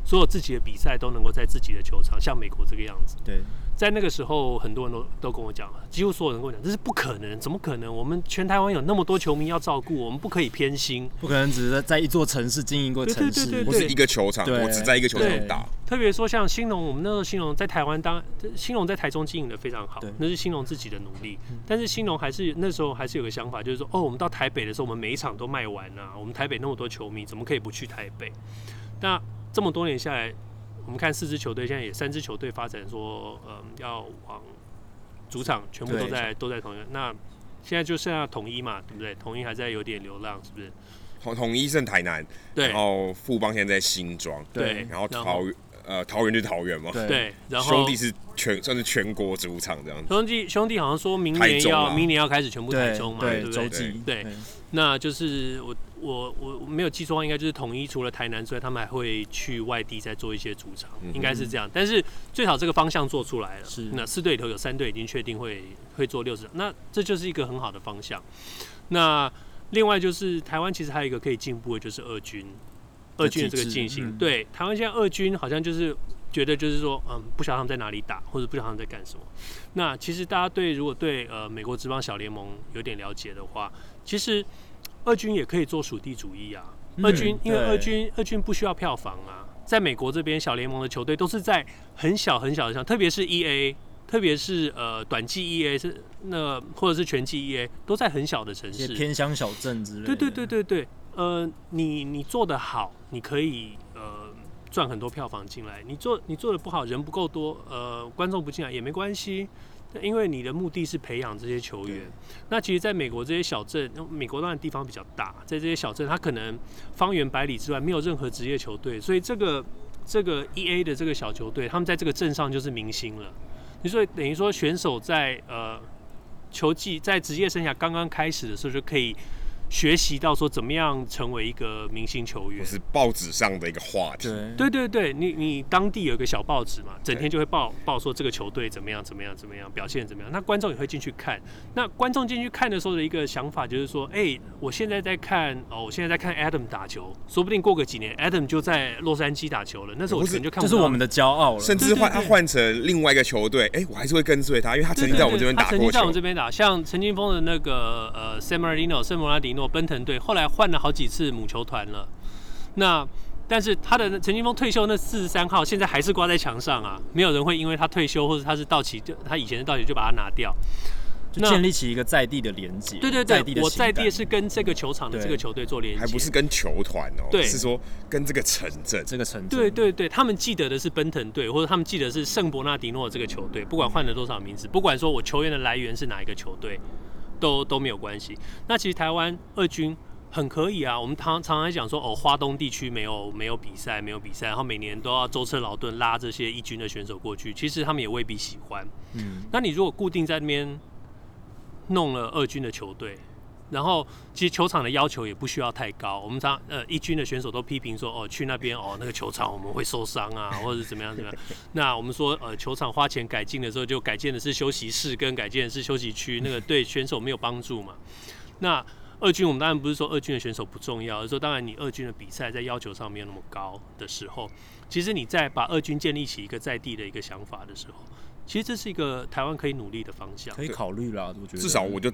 所有自己的比赛都能够在自己的球场，像美国这个样子。对，在那个时候，很多人都都跟我讲，几乎所有人跟我讲，这是不可能，怎么可能？我们全台湾有那么多球迷要照顾，我们不可以偏心，不可能只是在一座城市经营过城市，不是一个球场，我只在一个球场打。特别说像兴隆，我们那时候兴隆在台湾当兴隆在台中经营的非常好，那是兴隆自己的努力。但是兴隆还是那时候还是有个想法，就是说，哦，我们到台北的时候，我们每一场都卖完啊，我们台北那么多球迷，怎么可以不去台北？那这么多年下来。我们看四支球队，现在也三支球队发展说，嗯，要往主场全部都在都在同一个。那现在就剩下统一嘛，对不对？统一还在有点流浪，是不是？统统一剩台南，对。然后富邦现在在新庄，对。然后桃呃桃园就是桃园嘛，对。然后兄弟是全算是全国主场这样子。兄弟兄弟好像说明年要明年要开始全部台中嘛，对不对？对。那就是我。我我没有记错的话，应该就是统一除了台南之外，他们还会去外地再做一些主场，嗯、应该是这样。但是最好这个方向做出来了，是那四队里头有三队已经确定会会做六十场，那这就是一个很好的方向。那另外就是台湾其实还有一个可以进步的，就是二军，二军的这个进行。嗯、对，台湾现在二军好像就是觉得就是说，嗯，不晓得他们在哪里打，或者不晓得他们在干什么。那其实大家对如果对呃美国职棒小联盟有点了解的话，其实。二军也可以做属地主义啊！二军因为二军二军不需要票房啊，在美国这边小联盟的球队都是在很小很小的像，特别是 E A，特别是呃短季 E A 是那或者是全季 E A 都在很小的城市，偏乡小镇之类的。对对对对对，呃，你你做得好，你可以呃赚很多票房进来；你做你做的不好，人不够多，呃，观众不进来也没关系。因为你的目的是培养这些球员，那其实在美国这些小镇，美国当然地方比较大，在这些小镇，它可能方圆百里之外没有任何职业球队，所以这个这个 EA 的这个小球队，他们在这个镇上就是明星了。你说等于说选手在呃球技在职业生涯刚刚开始的时候就可以。学习到说怎么样成为一个明星球员，是报纸上的一个话题。对对对，你你当地有一个小报纸嘛，整天就会报报说这个球队怎么样怎么样怎么样表现怎么样，那观众也会进去看。那观众进去看的时候的一个想法就是说，哎、欸，我现在在看哦，我现在在看 Adam 打球，说不定过个几年 Adam 就在洛杉矶打球了，那时候我可能就看不到。这是我们的骄傲了。甚至换他换成另外一个球队，哎、欸，我还是会跟随他，因为他曾经在我们这边打过曾经在我们这边打，像陈金峰的那个呃 San Marino 圣莫拉迪诺奔腾队，后来。换了好几次母球团了，那但是他的陈金峰退休那四十三号现在还是挂在墙上啊，没有人会因为他退休或者他是到期，就他以前的到期就把它拿掉，就建立起一个在地的连接。对对对，在我在地是跟这个球场的这个球队做连接，还不是跟球团哦，对，是说跟这个城镇这个城镇。对对对，他们记得的是奔腾队，或者他们记得是圣伯纳迪诺这个球队，不管换了多少名字，不管说我球员的来源是哪一个球队，都都没有关系。那其实台湾二军。很可以啊，我们常常常讲说，哦，花东地区没有没有比赛，没有比赛，然后每年都要舟车劳顿拉这些一军的选手过去，其实他们也未必喜欢。嗯，那你如果固定在那边弄了二军的球队，然后其实球场的要求也不需要太高。我们常呃一军的选手都批评说，哦，去那边哦那个球场我们会受伤啊，或者是怎么样怎么样。那我们说呃球场花钱改进的时候，就改建的是休息室跟改建的是休息区，那个对选手没有帮助嘛。那二军，我们当然不是说二军的选手不重要，而是说当然你二军的比赛在要求上没有那么高的时候，其实你在把二军建立起一个在地的一个想法的时候，其实这是一个台湾可以努力的方向，可以考虑啦。我觉得至少我就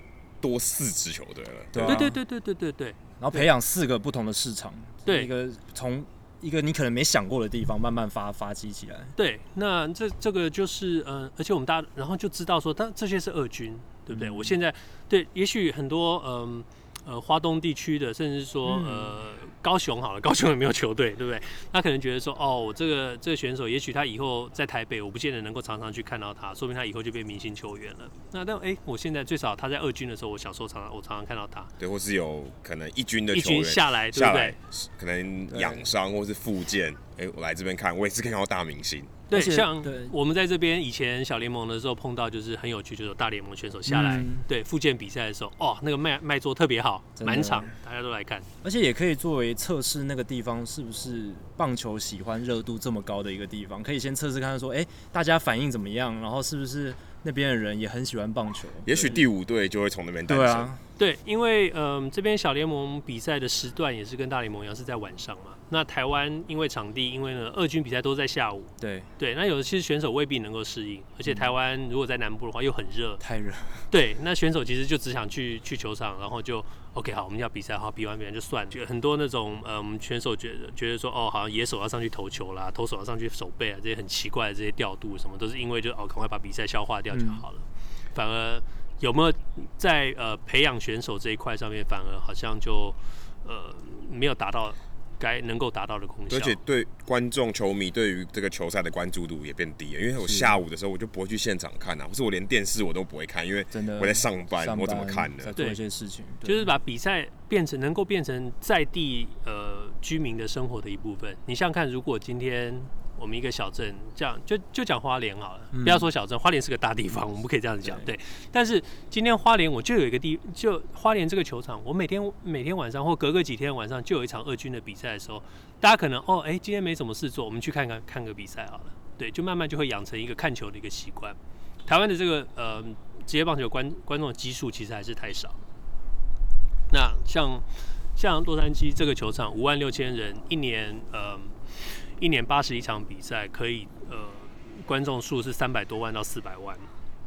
多四支球队了。对对对对对对对。然后培养四个不同的市场对。一个从一个你可能没想过的地方慢慢发发起起来。对那这这个就是嗯而且我们大家然后就知道说但这些是二军对不对？我现在对也许很多嗯呃，花东地区的，甚至说，呃，高雄好了，高雄也没有球队，对不对？他可能觉得说，哦，我这个这个选手，也许他以后在台北，我不见得能够常常去看到他，说明他以后就变明星球员了。那但哎、欸，我现在最少他在二军的时候，我小时候常常我常常看到他，对，或是有可能一军的一军下来，对不对？可能养伤或是复健，哎、欸，我来这边看，我也是看到大明星。对，像我们在这边以前小联盟的时候碰到，就是很有趣，就是有大联盟选手下来，嗯、对复健比赛的时候，哦，那个卖卖座特别好，满场大家都来看，而且也可以作为测试那个地方是不是棒球喜欢热度这么高的一个地方，可以先测试看看说，哎、欸，大家反应怎么样，然后是不是那边的人也很喜欢棒球，也许第五队就会从那边诞生。对啊。对，因为嗯、呃，这边小联盟比赛的时段也是跟大联盟一样是在晚上嘛。那台湾因为场地，因为呢二军比赛都在下午。对对，那有的其实选手未必能够适应，而且台湾如果在南部的话又很热，太热。对，那选手其实就只想去去球场，然后就 OK 好，我们要比赛，好比完比完就算。就很多那种嗯、呃，选手觉得觉得说哦，好像野手要上去投球啦，投手要上去守备啊，这些很奇怪的这些调度什么，都是因为就哦赶快把比赛消化掉就好了，嗯、反而。有没有在呃培养选手这一块上面，反而好像就呃没有达到该能够达到的功效，而且对观众、球迷对于这个球赛的关注度也变低了。因为我下午的时候我就不会去现场看啊，或是我连电视我都不会看，因为我在上班，我怎么看呢？做一些事情，就是把比赛变成能够变成在地呃居民的生活的一部分。你想想看，如果今天。我们一个小镇，这样就就讲花莲好了，不要说小镇，花莲是个大地方，我们不可以这样子讲。对，但是今天花莲我就有一个地，就花莲这个球场，我每天每天晚上或隔个几天晚上就有一场二军的比赛的时候，大家可能哦，哎，今天没什么事做，我们去看看看个比赛好了。对，就慢慢就会养成一个看球的一个习惯。台湾的这个呃职业棒球观观众的基数其实还是太少。那像像洛杉矶这个球场五万六千人，一年呃。一年八十一场比赛，可以呃，观众数是三百多万到四百万。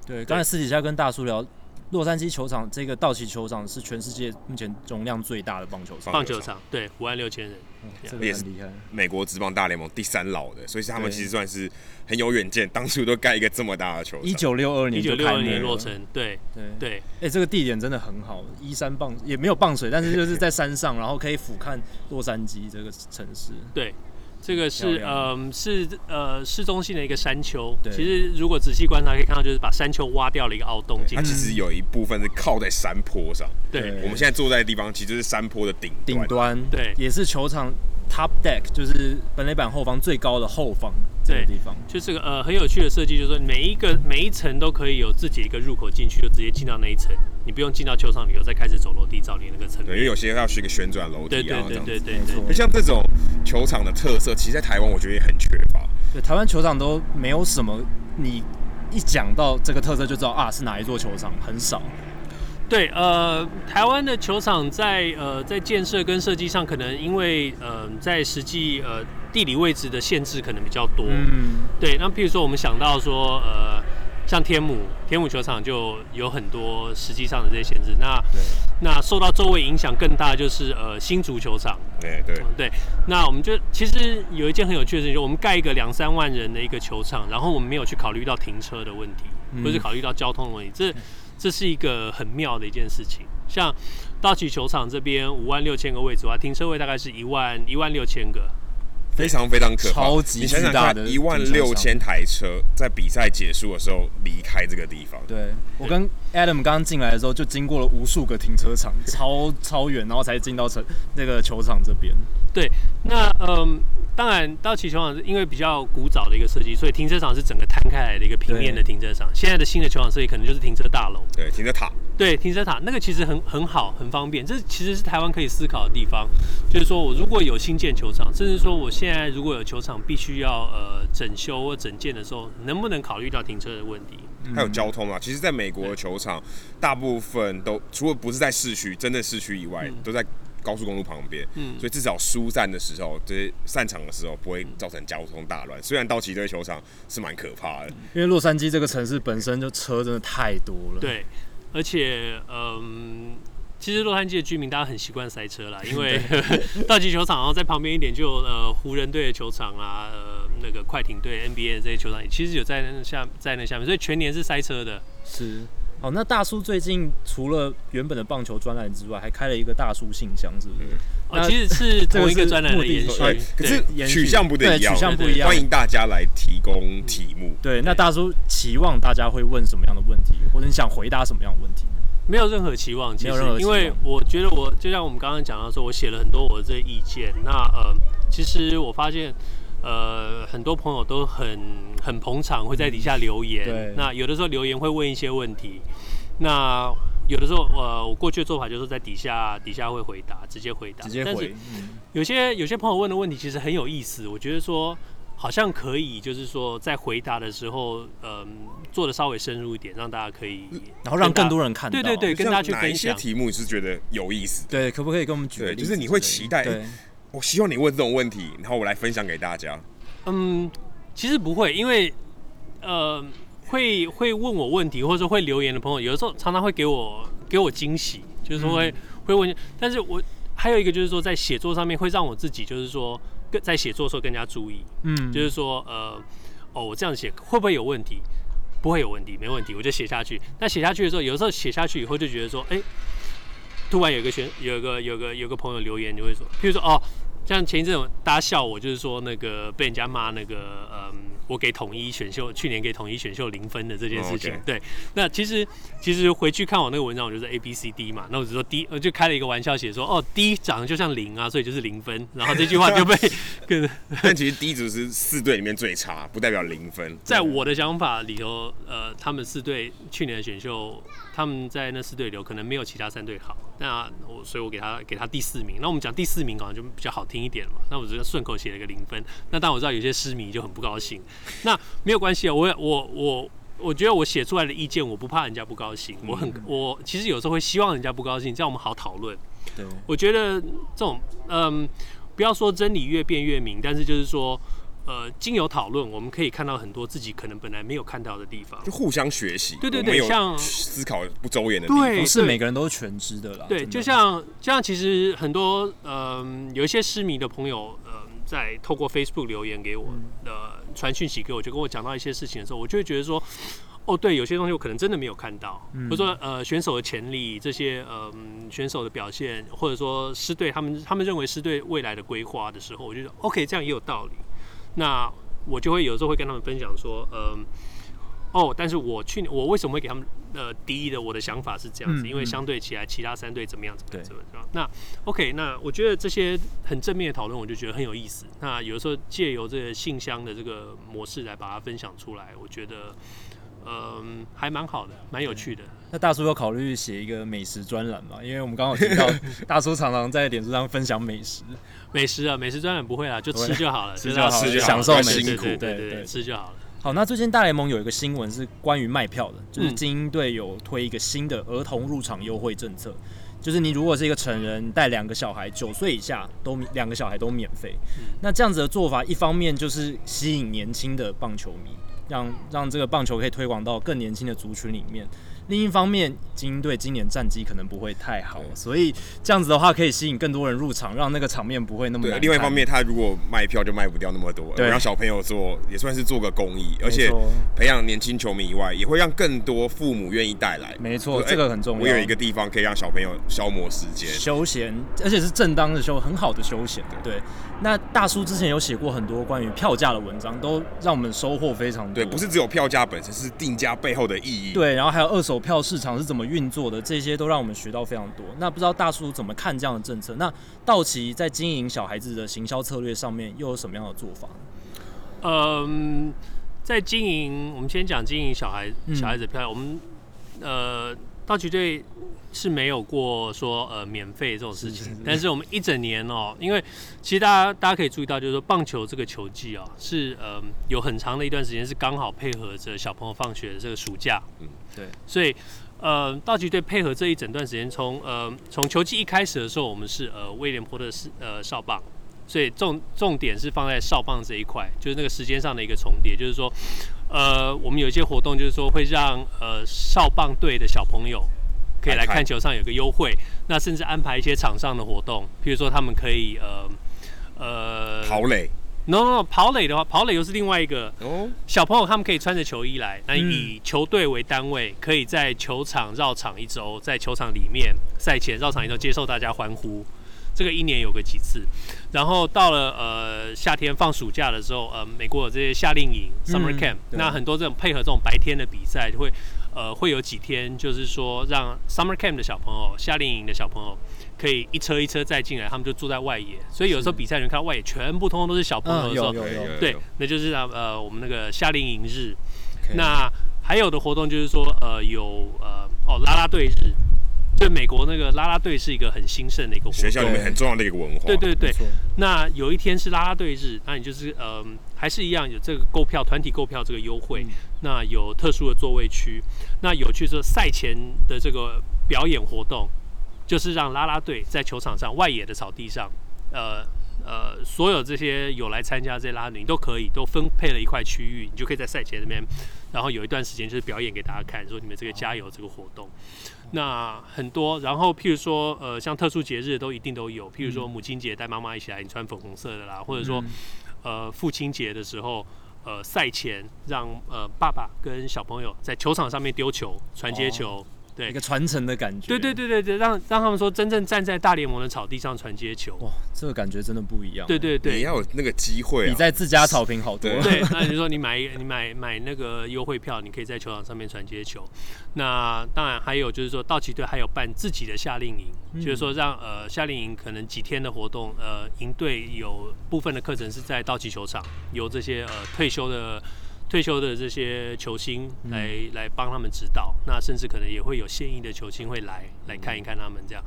对，刚才私底下跟大叔聊，洛杉矶球场这个道奇球场是全世界目前容量最大的棒球场。棒球场对，五万六千人，嗯、这个很厉害。美国职棒大联盟第三老的，所以他们其实算是很有远见，当初都盖一个这么大的球场。一九六二年，一九六二年落成，对对对。哎、欸，这个地点真的很好，依山傍也没有傍水，但是就是在山上，然后可以俯瞰洛杉矶这个城市。对。这个是嗯是呃市中心的一个山丘，其实如果仔细观察可以看到，就是把山丘挖掉了一个凹洞进去。它其实有一部分是靠在山坡上。对，我们现在坐在的地方其实是山坡的顶顶端，对，也是球场 top deck，就是本垒板后方最高的后方这个地方。就是个呃很有趣的设计，就是说每一个每一层都可以有自己一个入口进去，就直接进到那一层。你不用进到球场里头，再开始走楼梯找你那个层。对，因为有些要是一个旋转楼梯啊，对对对对对。像这种球场的特色，其实在台湾我觉得也很缺乏。对，台湾球场都没有什么，你一讲到这个特色就知道啊是哪一座球场，很少。对，呃，台湾的球场在呃在建设跟设计上，可能因为呃在实际呃地理位置的限制可能比较多。嗯，对。那譬如说我们想到说呃。像天母，天母球场就有很多实际上的这些限制。那那受到周围影响更大就是呃新足球场。对对对。那我们就其实有一件很有趣的事情，就我们盖一个两三万人的一个球场，然后我们没有去考虑到停车的问题，嗯、或是考虑到交通的问题。这这是一个很妙的一件事情。像道奇球场这边五万六千个位置的话，停车位大概是一万一万六千个。非常非常可怕，超级巨大的一万六千台车在比赛结束的时候离开这个地方。对，我跟 Adam 刚刚进来的时候就经过了无数个停车场，超超远，然后才进到城那个球场这边。对，那嗯，当然道奇球场是因为比较古早的一个设计，所以停车场是整个摊开来的一个平面的停车场。现在的新的球场设计可能就是停车大楼，对，停车塔，对，停车塔那个其实很很好，很方便。这其实是台湾可以思考的地方，就是说我如果有新建球场，甚至说我现在如果有球场必须要呃整修或整建的时候，能不能考虑到停车的问题？还有交通啊，其实在美国的球场大部分都除了不是在市区，真的市区以外，都在。高速公路旁边，嗯，所以至少疏散的时候，这些散场的时候不会造成交通大乱。虽然道奇队球场是蛮可怕的，因为洛杉矶这个城市本身就车真的太多了。对，而且嗯，其实洛杉矶的居民大家很习惯塞车啦，因为道奇 球场，然后在旁边一点就有呃湖人队的球场啊，呃那个快艇队 NBA 的这些球场，其实有在那下在那下面，所以全年是塞车的。是。好，那大叔最近除了原本的棒球专栏之外，还开了一个大叔信箱，是不是？哦，其实是同一个专栏的延续，可是取向不对，取向不一样。欢迎大家来提供题目。对，那大叔期望大家会问什么样的问题，或者你想回答什么样的问题？没有任何期望，其实，因为我觉得我就像我们刚刚讲到说，我写了很多我的这些意见。那呃，其实我发现呃，很多朋友都很很捧场，会在底下留言。对。那有的时候留言会问一些问题，那有的时候，呃，我过去的做法就是在底下底下会回答，直接回答。直接回。但是有些有些朋友问的问题其实很有意思，我觉得说。好像可以，就是说在回答的时候，嗯，做的稍微深入一点，让大家可以，然后让更多人看到。对对对，跟大家去分享。哪一些题目你是觉得有意思？对，可不可以跟我们举？对，就是你会期待，对，我希望你问这种问题，然后我来分享给大家。嗯，其实不会，因为呃，会会问我问题或者说会留言的朋友，有的时候常常会给我给我惊喜，就是说会、嗯、会问。但是我还有一个就是说，在写作上面会让我自己就是说。更在写作的时候更加注意，嗯，就是说，呃，哦，我这样写会不会有问题？不会有问题，没问题，我就写下去。那写下去的时候，有的时候写下去以后就觉得说，哎、欸，突然有个学，有个有个有个朋友留言就会说，譬如说，哦，像前一阵大家笑我，就是说那个被人家骂那个，嗯。我给统一选秀，去年给统一选秀零分的这件事情，oh. 对，那其实其实回去看我那个文章，我就是 A B C D 嘛，那我只说 D，我就开了一个玩笑写说，哦，D 长得就像零啊，所以就是零分，然后这句话就被 但其实 D 组是四队里面最差，不代表零分。在我的想法里头，呃，他们四队去年的选秀，他们在那四队里可能没有其他三队好，那我所以我给他给他第四名，那我们讲第四名好像就比较好听一点嘛，那我只是顺口写了一个零分，那但我知道有些失迷就很不高兴。那没有关系啊，我我我我觉得我写出来的意见，我不怕人家不高兴，我很 我其实有时候会希望人家不高兴，这样我们好讨论。对，我觉得这种嗯，不要说真理越辩越明，但是就是说，呃，经由讨论，我们可以看到很多自己可能本来没有看到的地方，就互相学习。对对对，像思考不周延的地方，不是每个人都是全知的啦。对，就像就像其实很多嗯、呃，有一些失迷的朋友，呃，在透过 Facebook 留言给我的。呃传讯息给我，就跟我讲到一些事情的时候，我就会觉得说，哦，对，有些东西我可能真的没有看到，嗯、或者说呃选手的潜力，这些呃选手的表现，或者说狮队他们他们认为狮队未来的规划的时候，我就说 OK，这样也有道理。那我就会有时候会跟他们分享说，嗯、呃。哦，但是我去年我为什么会给他们呃第一的？我的想法是这样子，嗯、因为相对起来，其他三队怎么样？怎么样？怎么样？那 OK，那我觉得这些很正面的讨论，我就觉得很有意思。那有的时候借由这个信箱的这个模式来把它分享出来，我觉得嗯、呃、还蛮好的，蛮有趣的。那大叔有考虑写一个美食专栏吗？因为我们刚好提到 大叔常常在脸书上分享美食，美食啊，美食专栏不会啦，就吃就好了，吃就好，吃就好，享受美食，对对对对，吃就好了。好，那最近大联盟有一个新闻是关于卖票的，就是精英队有推一个新的儿童入场优惠政策，就是你如果是一个成人带两个小孩，九岁以下都两个小孩都免费。那这样子的做法，一方面就是吸引年轻的棒球迷，让让这个棒球可以推广到更年轻的族群里面。另一方面，精英队今年战绩可能不会太好，所以这样子的话可以吸引更多人入场，让那个场面不会那么。对，另外一方面，他如果卖票就卖不掉那么多，对，让小朋友做也算是做个公益，而且培养年轻球迷以外，也会让更多父母愿意带来。没错，这个很重要。我有一个地方可以让小朋友消磨时间、休闲，而且是正当的休，很好的休闲。对，那大叔之前有写过很多关于票价的文章，都让我们收获非常多。对，不是只有票价本身，是定价背后的意义。对，然后还有二手票市场是怎么运作的，这些都让我们学到非常多。那不知道大叔怎么看这样的政策？那道奇在经营小孩子的行销策略上面又有什么样的做法？嗯，在经营，我们先讲经营小孩小孩子票，嗯、我们呃道奇队是没有过说呃免费这种事情，是是是，但是我们一整年哦、喔，因为其实大家大家可以注意到，就是说棒球这个球季啊、喔，是呃有很长的一段时间是刚好配合着小朋友放学的这个暑假，嗯，对，所以。呃，道奇队配合这一整段时间，从呃从球季一开始的时候，我们是呃威廉波特是呃少棒，所以重重点是放在少棒这一块，就是那个时间上的一个重叠，就是说，呃，我们有一些活动，就是说会让呃少棒队的小朋友可以来看球上有个优惠，那甚至安排一些场上的活动，譬如说他们可以呃呃跑垒。no no no 跑垒的话，跑垒又是另外一个。哦，小朋友他们可以穿着球衣来，那以球队为单位，可以在球场绕场一周，在球场里面赛前绕场一周接受大家欢呼，这个一年有个几次。然后到了呃夏天放暑假的时候，呃，美国有这些夏令营 （summer camp），嗯，那很多这种配合这种白天的比赛，会呃会有几天，就是说让 summer camp 的小朋友、夏令营的小朋友可以一车一车再进来，他们就住在外野。所以有时候比赛你看到外野全部通通都是小朋友的时候，嗯、对，那就是呃我们那个夏令营日。那还有的活动就是说呃有呃哦啦啦队日。对，美国那个拉拉队是一个很兴盛的一个活动，学校里面很重要的一个文化。对对对，那有一天是拉拉队日，那你就是嗯、呃，还是一样有这个购票团体购票这个优惠，嗯、那有特殊的座位区。那有趣是赛前的这个表演活动，就是让拉拉队在球场上外野的草地上，呃呃，所有这些有来参加这些啦啦队，你都可以都分配了一块区域，你就可以在赛前那边，然后有一段时间就是表演给大家看，说你们这个加油这个活动。那很多，然后譬如说，呃，像特殊节日都一定都有，譬如说母亲节带妈妈一起来，你穿粉红色的啦，或者说，呃，父亲节的时候，呃，赛前让呃爸爸跟小朋友在球场上面丢球，传接球。对，一个传承的感觉。对对对对对，让让他们说真正站在大联盟的草地上传接球，哇，这个感觉真的不一样。对对对，你要有那个机会、啊，比在自家草坪好多。对，那你说你买你买买那个优惠票，你可以在球场上面传接球。那当然还有就是说，道奇队还有办自己的夏令营，嗯、就是说让呃夏令营可能几天的活动，呃营队有部分的课程是在道奇球场，由这些呃退休的。退休的这些球星来、嗯、来帮他们指导，那甚至可能也会有现役的球星会来来看一看他们这样，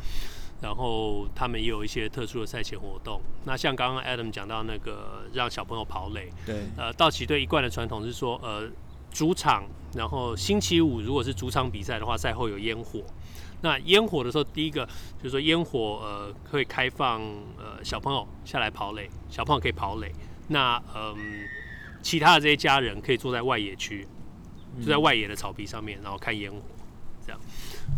然后他们也有一些特殊的赛前活动。那像刚刚 Adam 讲到那个让小朋友跑垒，对，呃，道奇队一贯的传统是说，呃，主场，然后星期五如果是主场比赛的话，赛后有烟火。那烟火的时候，第一个就是说烟火呃会开放呃小朋友下来跑垒，小朋友可以跑垒。那嗯。其他的这些家人可以坐在外野区，就在外野的草皮上面，然后看烟火，这样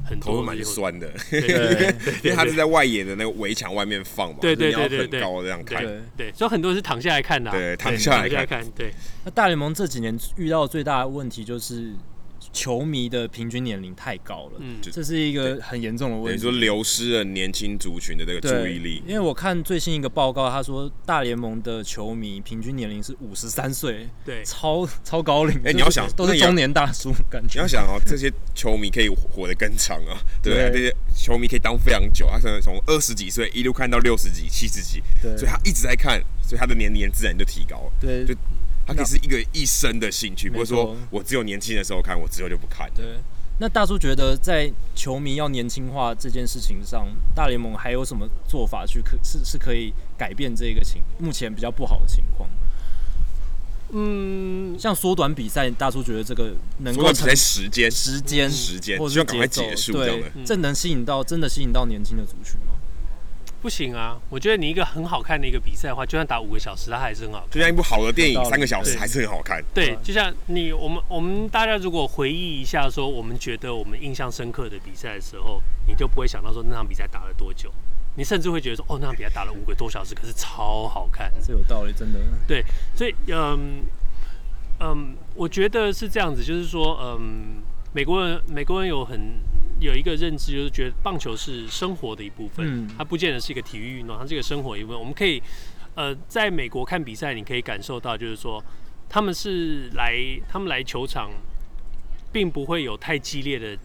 很多蛮酸的，对对对，因为他是在外野的那个围墙外面放嘛，对对对对，很高这样看，对，所以很多人是躺下来看的，对，躺下来看，对。那大联盟这几年遇到最大的问题就是。球迷的平均年龄太高了，嗯，这是一个很严重的问题。你说流失了年轻族群的这个注意力。因为我看最新一个报告，他说大联盟的球迷平均年龄是五十三岁，对，超超高龄。哎，你要想都是中年大叔感觉。你要想哦，这些球迷可以活得更长啊，对，这些球迷可以当非常久，他可能从二十几岁一路看到六十几、七十几，对，所以他一直在看，所以他的年龄自然就提高了，对，就。它可以是一个一生的兴趣，不是说我只有年轻的时候看，我之后就不看。对，那大叔觉得在球迷要年轻化这件事情上，大联盟还有什么做法去可是是可以改变这个情目前比较不好的情况？嗯，像缩短比赛，大叔觉得这个能够在时间、时间、时间，或者赶快结束这样的，这能吸引到真的吸引到年轻的族群吗？不行啊！我觉得你一个很好看的一个比赛的话，就算打五个小时，它还是很好看。就像一部好的电影，三个小时还是很好看。对，就像你我们我们大家如果回忆一下，说我们觉得我们印象深刻的比赛的时候，你就不会想到说那场比赛打了多久，你甚至会觉得说哦，那场比赛打了五个多小时，可是超好看。这有道理，真的。对，所以嗯嗯，我觉得是这样子，就是说嗯，美国人美国人有很。有一个认知，就是觉得棒球是生活的一部分，嗯，它不见得是一个体育运动，它是一个生活一部分。我们可以，呃，在美国看比赛，你可以感受到，就是说，他们是来，他们来球场，并不会有太激烈的。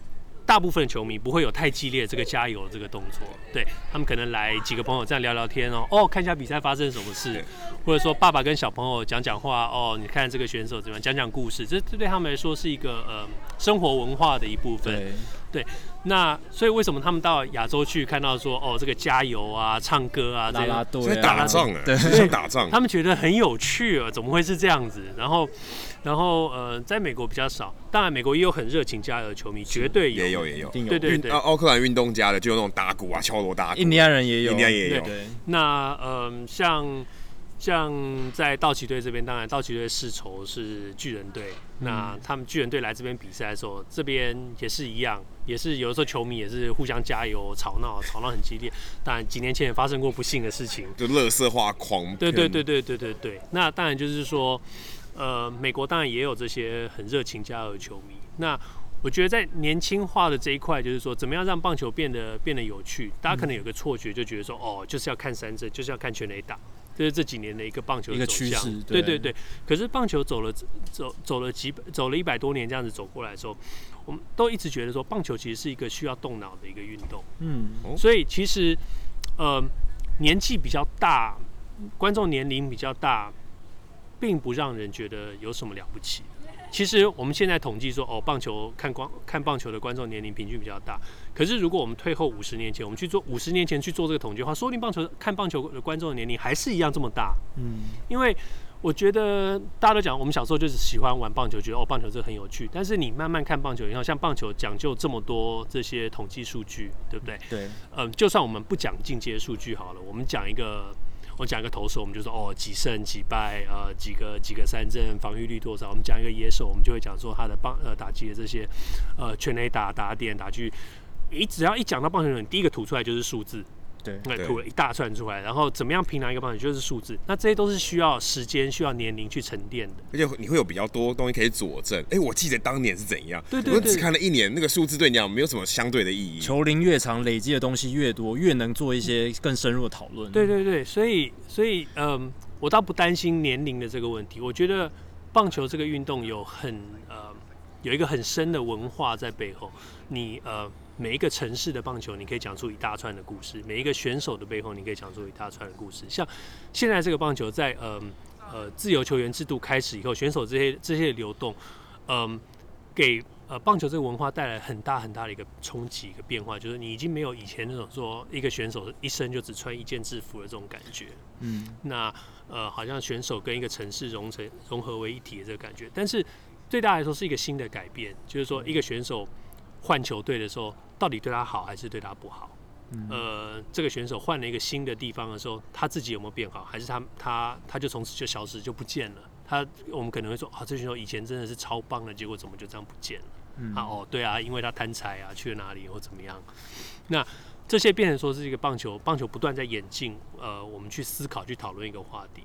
大部分球迷不会有太激烈的这个加油这个动作，对，他们可能来几个朋友这样聊聊天哦，哦，看一下比赛发生什么事，或者说爸爸跟小朋友讲讲话哦，你看这个选手怎么样，讲讲故事，这这对他们来说是一个呃生活文化的一部分，对，那所以为什么他们到亚洲去看到说哦这个加油啊、唱歌啊、啦啦队、打仗啊，对，像打仗，他们觉得很有趣啊，怎么会是这样子？然后。然后呃，在美国比较少，当然美国也有很热情加油的球迷，绝对有，也有也有，对对对。奥克兰运动家的就有那种打鼓啊、敲锣打鼓。印第安人也有，印第安也有。对，那嗯、呃，像像在道奇队这边，当然道奇队世仇是巨人队，嗯、那他们巨人队来这边比赛的时候，这边也是一样，也是有的时候球迷也是互相加油、吵闹，吵闹很激烈。当然几年前也发生过不幸的事情，就乐色化狂。对对对对对对对。那当然就是说。呃，美国当然也有这些很热情加油的球迷。那我觉得在年轻化的这一块，就是说怎么样让棒球变得变得有趣。大家可能有个错觉，就觉得说哦，就是要看三振，就是要看全垒打，这是这几年的一个棒球的走向。对对对。可是棒球走了走走了几走了一百多年这样子走过来的时候，我们都一直觉得说棒球其实是一个需要动脑的一个运动。嗯。所以其实呃年纪比较大，观众年龄比较大，并不让人觉得有什么了不起。其实我们现在统计说，哦，棒球看光看棒球的观众年龄平均比较大。可是如果我们退后五十年前，我们去做五十年前去做这个统计的话，说不定棒球看棒球的观众的年龄还是一样这么大。嗯，因为我觉得大家都讲，我们小时候就是喜欢玩棒球，觉得哦，棒球这很有趣。但是你慢慢看棒球，你看像棒球讲究这么多这些统计数据，对不对？对。嗯，就算我们不讲进阶数据好了，我们讲一个。我讲一个投手，我们就说哦，几胜几败，呃，几个几个三振，防御率多少？我们讲一个野手，我们就会讲说他的棒呃打击的这些呃全垒打打点打去，你只要一讲到棒球，你第一个吐出来就是数字。对，那吐了一大串出来，然后怎么样评量一个棒球就是数字，那这些都是需要时间、需要年龄去沉淀的，而且你会有比较多东西可以佐证。哎、欸，我记得当年是怎样？对对对，我只看了一年，那个数字对你讲没有什么相对的意义。球龄越长，累积的东西越多，越能做一些更深入的讨论。对对对，所以所以嗯，我倒不担心年龄的这个问题。我觉得棒球这个运动有很呃有一个很深的文化在背后，你呃。每一个城市的棒球，你可以讲出一大串的故事；每一个选手的背后，你可以讲出一大串的故事。像现在这个棒球在，在呃呃自由球员制度开始以后，选手这些这些流动，嗯、呃，给呃棒球这个文化带来很大很大的一个冲击、一个变化，就是你已经没有以前那种说一个选手一生就只穿一件制服的这种感觉。嗯，那呃好像选手跟一个城市融成融合为一体的这个感觉，但是对大家来说是一个新的改变，就是说一个选手。换球队的时候，到底对他好还是对他不好？嗯、呃，这个选手换了一个新的地方的时候，他自己有没有变好，还是他他他就从此就消失就不见了？他我们可能会说啊，这选手以前真的是超棒的，结果怎么就这样不见了？嗯、啊哦，对啊，因为他贪财啊，去了哪里或怎么样？那这些变成说是一个棒球，棒球不断在演进，呃，我们去思考去讨论一个话题。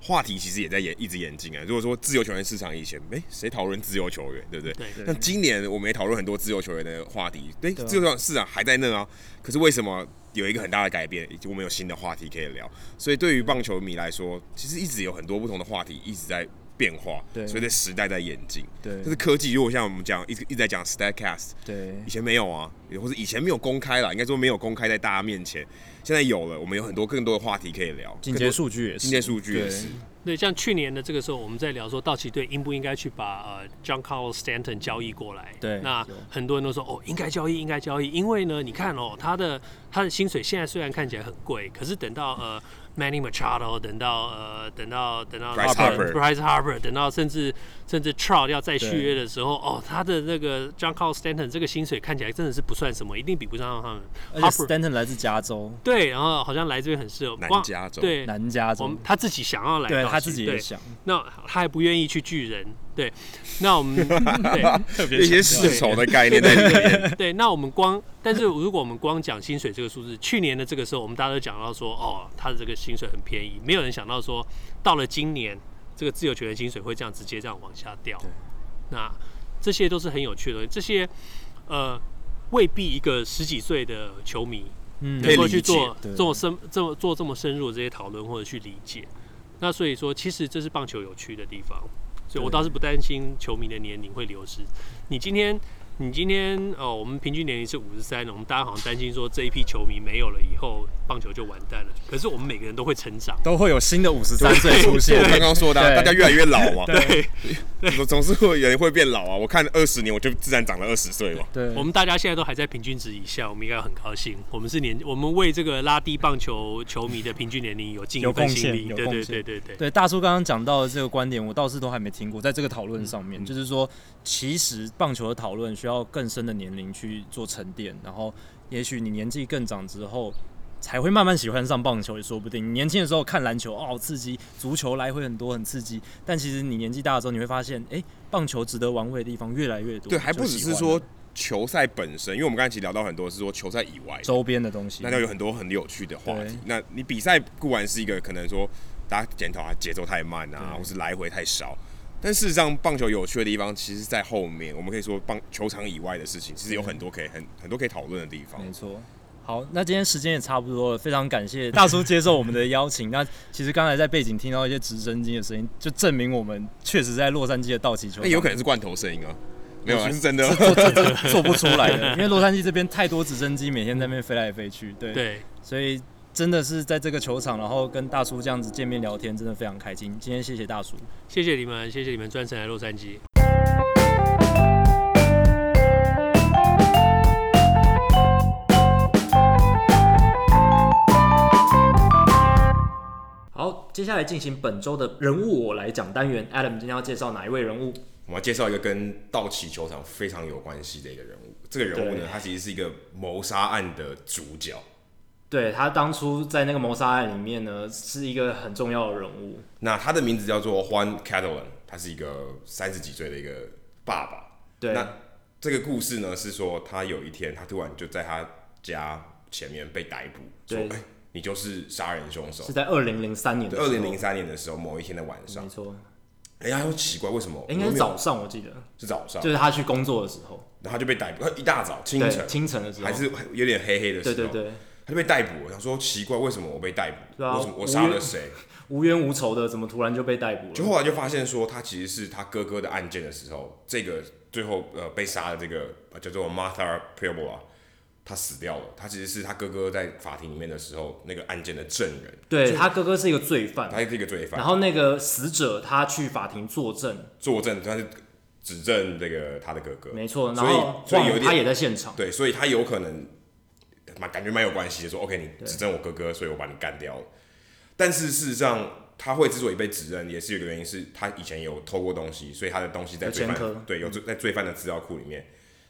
话题其实也在演，一直演进啊。如果说自由球员市场以前，哎、欸，谁讨论自由球员，对不对？对，对，那今年我们也讨论很多自由球员的话题，对，自由球员市场还在那啊。可是为什么有一个很大的改变？我们有新的话题可以聊。所以对于棒球迷来说，其实一直有很多不同的话题一直在变化。对。所以在时代在演进。对。但是科技。如果像我们讲一直一直在讲 Statcast，对，以前没有啊，或者以前没有公开啦，应该说没有公开在大家面前。现在有了，我们有很多更多的话题可以聊。进阶数据也是。进阶数据也是。对，像去年的这个时候，我们在聊说，道奇队应不应该去把呃 John Carlos Stanton 交易过来？对，那很多人都说哦，应该交易，应该交易，因为呢，你看哦，他的他的薪水现在虽然看起来很贵，可是等到呃。Manny Machado 等到呃等到等到 Bryce Harper Bryce Harper 等到甚至甚至 Trout 要再续约的时候哦，他的那个 John Carl Stanton 这个薪水看起来真的是不算什么，一定比不上他们。而且 Stanton 来自加州，对，然后好像来这边很适合南加州，对，南加州，他自己想要来，对他自己也想，那他还不愿意去巨人。对，那我们 对一些世仇的概念在里面。对，那我们光，但是如果我们光讲薪水这个数字，去年的这个时候，我们大家都讲到说，哦，他的这个薪水很便宜，没有人想到说，到了今年，这个自由球员薪水会这样直接这样往下掉。对，那这些都是很有趣的，这些呃，未必一个十几岁的球迷能够去做这么深、这么做这么深入的这些讨论或者去理解。那所以说，其实这是棒球有趣的地方。所以我倒是不担心球迷的年龄会流失。你今天。你今天哦，我们平均年龄是五十三，我们大家好像担心说这一批球迷没有了以后，棒球就完蛋了。可是我们每个人都会成长，都会有新的五十三岁出现。我刚刚说的、啊，大家越来越老嘛，对，总 总是会有人会变老啊。我看二十年，我就自然长了二十岁嘛。对，我们大家现在都还在平均值以下，我们应该很高兴。我们是年，我们为这个拉低棒球球迷的平均年龄有尽一份心力。对对对对对，对。对大叔刚刚讲到的这个观点，我倒是都还没听过。在这个讨论上面、嗯，就是说，其实棒球的讨论需要。更深的年龄去做沉淀，然后也许你年纪更长之后，才会慢慢喜欢上棒球也说不定。你年轻的时候看篮球哦，好刺激，足球来回很多很刺激，但其实你年纪大的时候，你会发现，哎、欸，棒球值得玩味的地方越来越多。对，还不只是说球赛本身，因为我们刚才其实聊到很多是说球赛以外周边的东西，那就有很多很有趣的话题。那你比赛固然是一个可能说大家检讨啊节奏太慢啊，或是来回太少。但事实上，棒球有趣的地方，其实在后面。我们可以说，棒球场以外的事情，其实有很多可以很很多可以讨论的地方。没错。好，那今天时间也差不多了，非常感谢大叔接受我们的邀请。那其实刚才在背景听到一些直升机的声音，就证明我们确实在洛杉矶的道奇球场。那有可能是罐头声音啊？没有啊，是真的，做做做不出来的。因为洛杉矶这边太多直升机，每天在那边飞来飞去。对对，所以真的是在这个球场，然后跟大叔这样子见面聊天，真的非常开心。今天谢谢大叔，谢谢你们，谢谢你们专程来洛杉矶。好接下来进行本周的人物我来讲单元，Adam 今天要介绍哪一位人物？我要介绍一个跟道奇球场非常有关系的一个人物。这个人物呢，他其实是一个谋杀案的主角。对，他当初在那个谋杀案里面呢，是一个很重要的人物。那他的名字叫做 Juan Catalan，他是一个三十几岁的一个爸爸。对，那这个故事呢，是说他有一天，他突然就在他家前面被逮捕，说：“哎。”你就是杀人凶手，是在二零零三年的时候。二零零三年的时候，某一天的晚上，没错。哎呀，好奇怪，为什么？应该是早上，我记得是早上，就是他去工作的时候，然后他就被逮捕。一大早，清晨，清晨的时候，还是有点黑黑的时候，对对对，他就被逮捕。我想说，奇怪，为什么我被逮捕？为什么我杀了谁？无冤无仇的，怎么突然就被逮捕了？就后来就发现说，他其实是他哥哥的案件的时候，这个最后呃被杀的这个叫做 Martha Puebla。他死掉了。他其实是他哥哥在法庭里面的时候那个案件的证人。对，他哥哥是一个罪犯，他是一个罪犯。然后那个死者他去法庭作证，作证他是指证这个他的哥哥。没错，然后所以有他也在现场。对，所以他有可能蛮感觉蛮有关系的，说 OK，你指证我哥哥，所以我把你干掉了。但是事实上，他会之所以被指认，也是有个原因，是他以前有偷过东西，所以他的东西在罪犯对有在罪犯的资料库里面。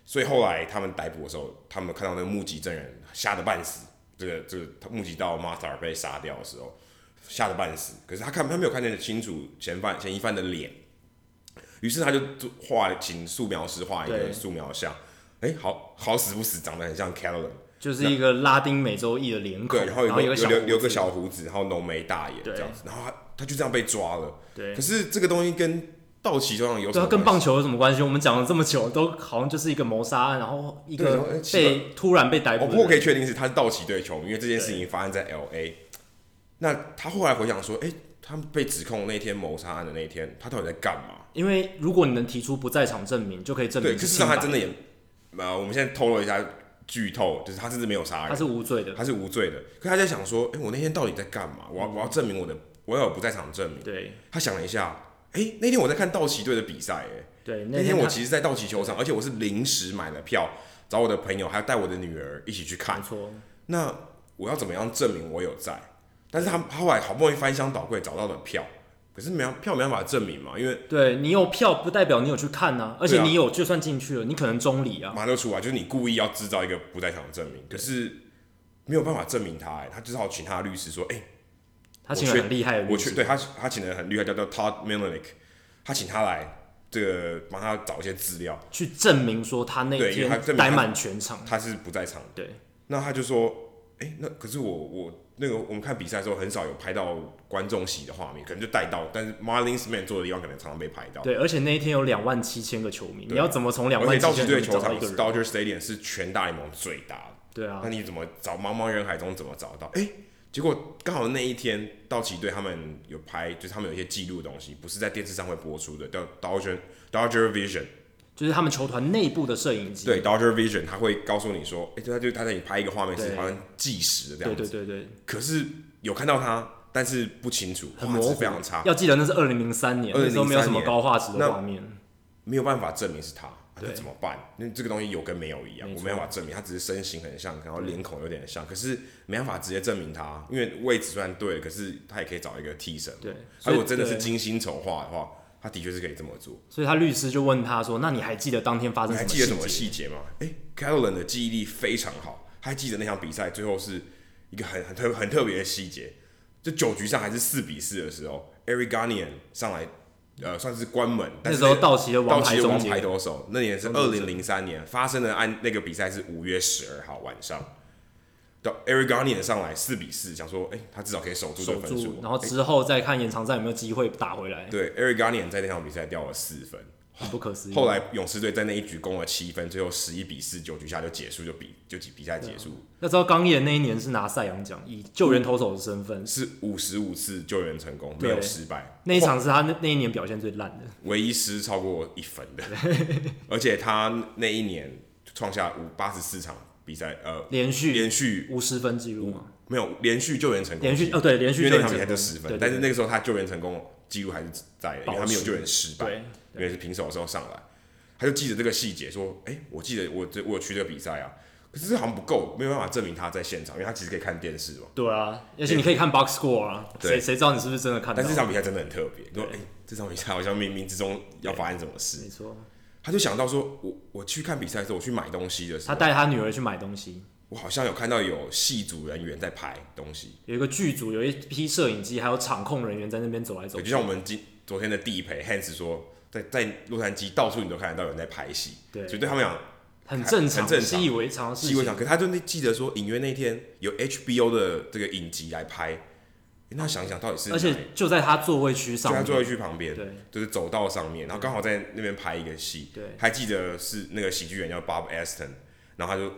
所以后来他们逮捕的时候，他们看到那个目击证人吓得半死。这个这个他目击到 Martha 被杀掉的时候，吓得半死。可是他看他没有看见清楚嫌犯嫌疑犯的脸，于是他就画请素描师画一个素描像。哎，好好死不死，长得很像 Catalan，就是一个拉丁美洲裔的脸孔，对，然后有有有有个小胡子，然后浓眉大眼这样子，然后他他就这样被抓了。对，可是这个东西跟道奇球场有什么？跟棒球有什么关系？我们讲了这么久，都好像就是一个谋杀案，然后一个被突然被逮捕。我可以确定是他是道奇队球迷，因为这件事情发生在 LA。那他后来回想说，哎、欸，他们被指控那天谋杀案的那一天，他到底在干嘛？因为如果你能提出不在场证明，就可以证明。对，可是他真的也，呃，我们现在透露一下剧透，就是他甚至没有杀人，他是无罪的，他是无罪的。可他在想说，哎、欸，我那天到底在干嘛？我要我要证明我的，我要有不在场证明。对，他想了一下。哎、欸，那天我在看道奇队的比赛，哎，对，那天我其实，在道奇球场，而且我是临时买了票，找我的朋友，还要带我的女儿一起去看。没错。那我要怎么样证明我有在？但是他后来好不容易翻箱倒柜找到了票，可是没票没办法证明嘛，因为对你有票不代表你有去看啊，而且你有就算进去了，你可能中离啊，马上就出来，就是你故意要制造一个不在场的证明，可是没有办法证明他，哎，他只好请他的律师说，哎、欸。他请了很厉害的律师，我去对他，他请的很厉害，叫做 Todd Milanick，他请他来这个帮他找一些资料，去证明说他那天待满全场。他，他是不在场。对，那他就说，哎、欸，那可是我我那个我们看比赛的时候很少有拍到观众席的画面，可能就带到，但是 Marlins Man 坐的地方可能常常被拍到。对，而且那一天有两万七千个球迷，你要怎么从两万七千个球场？Dodger Stadium 是全大联盟最大的，对啊，那你怎么找茫茫人海中怎么找到？哎、欸。结果刚好那一天，道奇队他们有拍，就是他们有一些记录的东西，不是在电视上会播出的，叫 Dodger Dodger Vision，就是他们球团内部的摄影机。对，Dodger Vision，他会告诉你说，哎、欸，他就他在你拍一个画面是好像计时的这样子。对对对对。可是有看到他，但是不清楚，画质非常差。要记得那是二零零三年，那时候没有什么高画质的画面，没有办法证明是他。那怎么办？那这个东西有跟没有一样，我没办法证明。他只是身形很像，然后脸孔有点像，可是没办法直接证明他，因为位置虽然对，可是他也可以找一个替身。对，他如果真的是精心筹划的话，他的确是可以这么做。所以他律师就问他说：“那你还记得当天发生什么？你还记得什么细节吗？”哎、欸、Catalan 的记忆力非常好，他还记得那场比赛最后是一个很很特很特别的细节，就九局上还是四比四的时候，Eric Ganian 上来。呃，算是关门。那时候道奇的王牌王牌投手，那年是二零零三年发生的案，那个比赛是五月十二号晚上。到 Eric Garnier 上来四比四，想说，哎、欸，他至少可以守住这个分数，然后之后再看延长赛有没有机会打回来。对，Eric Garnier 在那场比赛掉了四分。很不可思议。后来勇士队在那一局攻了七分，最后十一比四，九局下就结束，就比就比比赛结束。那知道冈彦那一年是拿赛扬奖，以救援投手的身份，是五十五次救援成功，没有失败。那一场是他那那一年表现最烂的，唯一失超过一分的。而且他那一年创下五八十四场比赛，呃，连续连续无失分记录吗？没有，连续救援成功，连续哦对，连续因为那场比赛就十分，但是那个时候他救援成功记录还是在的，因为他没有救援失败，因为是平手的时候上来。他就记得这个细节，说：“哎、欸，我记得我这我有去这个比赛啊，可是这好像不够，没有办法证明他在现场，因为他其实可以看电视嘛。”对啊，而且你可以看 box score 啊，谁谁知道你是不是真的看到？但这场比赛真的很特别，说：“哎、欸，这场比赛好像冥冥之中要发生什么事。”没错，他就想到说：“我我去看比赛的时候，我去买东西的时候，他带他女儿去买东西，我好像有看到有戏组人员在拍东西，有一个剧组，有一批摄影机，还有场控人员在那边走来走去。就像我们今昨天的地陪 Hans 说。”在在洛杉矶到处你都看得到有人在拍戏，对，所以对他们讲很正常，很正常，习以为常，习以为常。可他就那记得说，影院那天有 HBO 的这个影集来拍，那想想到底是，而且就在他座位区上，就在座位区旁边，对，就是走道上面，然后刚好在那边拍一个戏，对，还记得是那个喜剧演员叫 Bob Aston，然后他就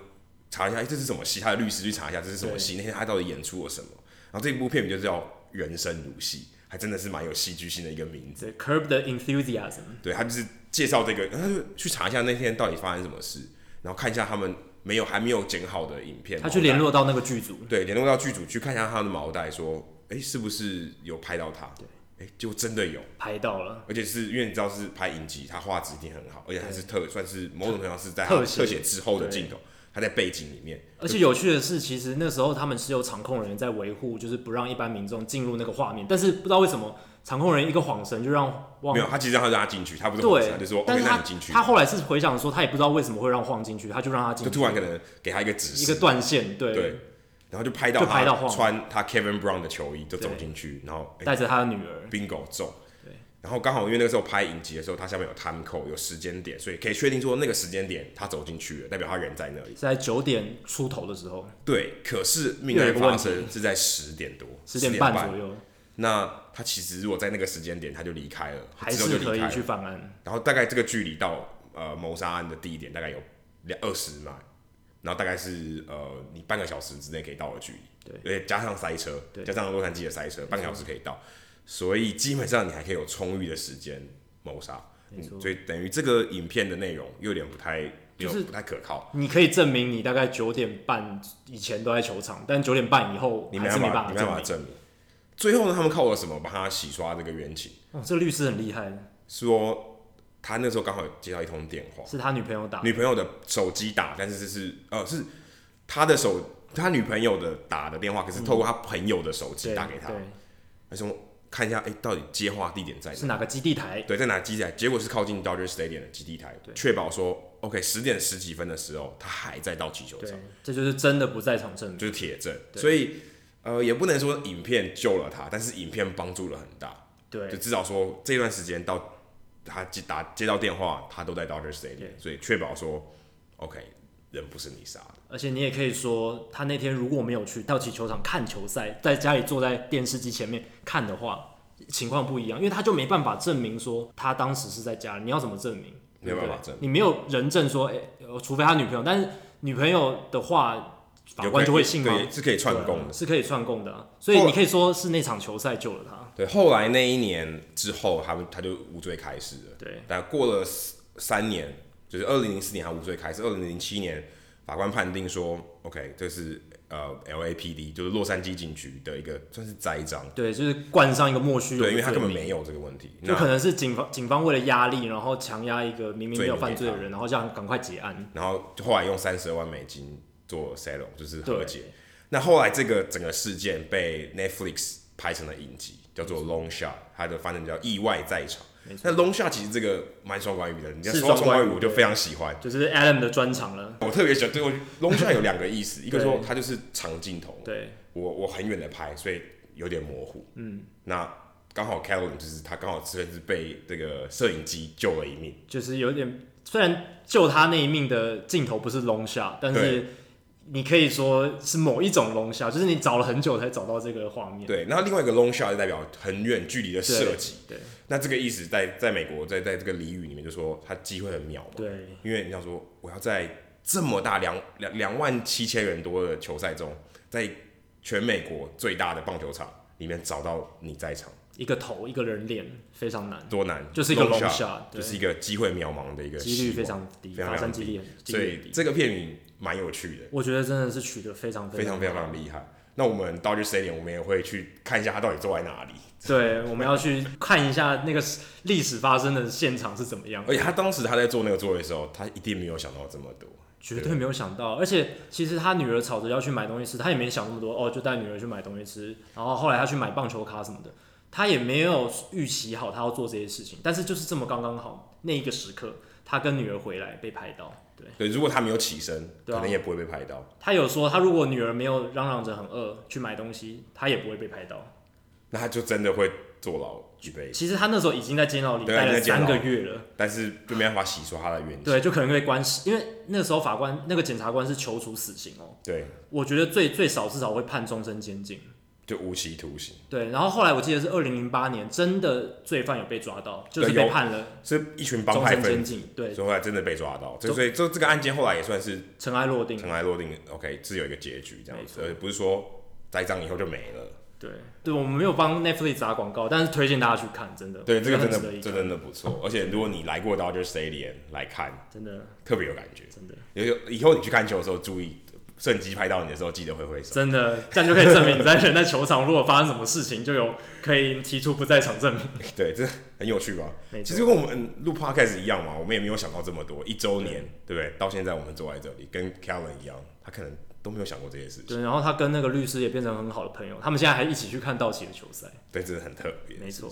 查一下，哎，这是什么戏？他的律师去查一下这是什么戏，那天他到底演出了什么？然后这部片名就叫《人生如戏》。还真的是蛮有戏剧性的一个名字。Curb the enthusiasm。对，他就是介绍这个，然后他就去查一下那天到底发生什么事，然后看一下他们没有还没有剪好的影片。他去联络到那个剧组。对，联络到剧组去看一下他的毛带，说，哎、欸，是不是有拍到他？对，哎、欸，就真的有拍到了。而且是因为你知道是拍影集，他画质一定很好，而且还是特算是某种程度上是在特写之后的镜头。他在背景里面，而且有趣的是，其实那时候他们是有场控人员在维护，就是不让一般民众进入那个画面。但是不知道为什么，场控人员一个晃神就让晃没有，他其实让他让他进去，他不是晃神，他就说，但是他进、OK, 去。他后来是回想说，他也不知道为什么会让晃进去，他就让他进去，就突然可能给他一个指示，一个断线，对，对，然后就拍到他穿他 Kevin Brown 的球衣就走进去，然后带着他的女儿 Bingo 中。然后刚好因为那个时候拍影集的时候，他下面有 time code 有时间点，所以可以确定说那个时间点他走进去了，代表他人在那里。是在九点出头的时候。对，可是命案发生是在十点多，十点半左右。那他其实如果在那个时间点他就离开了，还是可以去犯案。然后大概这个距离到呃谋杀案的地点大概有两二十迈，然后大概是呃你半个小时之内可以到的距离。对，而且加上塞车，加上洛杉矶的塞车，半个小时可以到。所以基本上你还可以有充裕的时间谋杀，所以等于这个影片的内容又有点不太，就是不太可靠。你可以证明你大概九点半以前都在球场，但九点半以后你没办法，你没办法证明。最后呢，他们靠了什么帮他洗刷这个冤情？哦，这个律师很厉害。说他那时候刚好接到一通电话，是他女朋友打，女朋友的手机打，但是这是呃是他的手，他女朋友的打的电话，可是透过他朋友的手机打给他，他说。看一下，哎、欸，到底接话地点在哪？是哪个基地台？对，在哪个基地台？结果是靠近 Dodger Stadium 的基地台，确保说，OK，十点十几分的时候，他还在道奇球场。这就是真的不在场证明，就是铁证。所以，呃，也不能说影片救了他，但是影片帮助了很大。对，就至少说这段时间到他接打接到电话，他都在 Dodger Stadium，所以确保说，OK。人不是你杀的，而且你也可以说，他那天如果没有去道奇球场看球赛，在家里坐在电视机前面看的话，情况不一样，因为他就没办法证明说他当时是在家里。你要怎么证明？没有办法证明，你没有人证说，哎、欸，除非他女朋友，但是女朋友的话，法官就会信吗？是可以串供的，是可以串供的、啊。所以你可以说是那场球赛救了他。对，后来那一年之后，他们他就无罪开始了。对，但过了三年。就是二零零四年他无罪开始，二零零七年法官判定说，OK，这是呃 LAPD，就是洛杉矶警局的一个算是栽赃，对，就是冠上一个莫须有，对，因为他根本没有这个问题，就可能是警方警方为了压力，然后强压一个明明没有犯罪的人，然后这样赶快结案，然后后来用三十二万美金做 settle，就是和解。那后来这个整个事件被 Netflix 拍成了影集，叫做 Long Shot，它的翻译叫意外在场。那 long shot 其实这个蛮双关语的，你说双关语我就非常喜欢，就是 Adam 的专长了。我特别喜欢对我 long shot 有两个意思，一个说它就是长镜头，对，我我很远的拍，所以有点模糊。嗯，那刚好 Kellen 就是他刚好甚至被这个摄影机救了一命，就是有点虽然救他那一命的镜头不是 long shot，但是你可以说是某一种 long shot，就是你找了很久才找到这个画面。对，然后另外一个 long shot 就代表很远距离的射击。对，那这个意思在在美国，在在这个俚语里面就说它机会很渺茫。对，因为你要说我要在这么大两两两万七千人多的球赛中，在全美国最大的棒球场里面找到你在场。一个头一个人脸非常难，多难，就是一个 long shot，就是一个机会渺茫的一个几率非常低，发生几率所以这个片名蛮有趣的。我觉得真的是取得非常非常非常非常厉害。那我们 Dodger Stadium 我们也会去看一下他到底坐在哪里。对，我们要去看一下那个历史发生的现场是怎么样。而且他当时他在做那个座位的时候，他一定没有想到这么多，绝对没有想到。而且其实他女儿吵着要去买东西吃，他也没想那么多哦，就带女儿去买东西吃。然后后来他去买棒球卡什么的。他也没有预期好他要做这些事情，但是就是这么刚刚好那一个时刻，他跟女儿回来被拍到。对对，如果他没有起身，可能也不会被拍到。他有说，他如果女儿没有嚷嚷着很饿去买东西，他也不会被拍到。那他就真的会坐牢一辈子。其实他那时候已经在监牢里待了三个月了，但是就没办法洗刷他的冤情。对，就可能被关死，因为那个时候法官那个检察官是求处死刑哦。对，我觉得最最少至少会判终身监禁。就无期徒刑。对，然后后来我记得是二零零八年，真的罪犯有被抓到，就是被判了，是一群帮派分子，对，所以后来真的被抓到，所以这这个案件后来也算是尘埃落定，尘埃落定。OK，是有一个结局这样子，而不是说栽赃以后就没了。对，对，我们没有帮 Netflix 打广告，但是推荐大家去看，真的，对，这个真的这真的不错。而且如果你来过 Dodger Stadium 来看，真的特别有感觉，真的。有以后你去看球的时候注意。摄影机拍到你的时候，记得挥挥手。真的，这样就可以证明你在人在球场，如果发生什么事情，就有可以提出不在场证明。对，这很有趣吧？其实跟我们录 podcast 一样嘛，我们也没有想到这么多。一周年，对不对？到现在我们坐在这里，跟 Kellen 一样，他可能都没有想过这些事情。对，然后他跟那个律师也变成很好的朋友，他们现在还一起去看道奇的球赛。对，这是很特别。没错。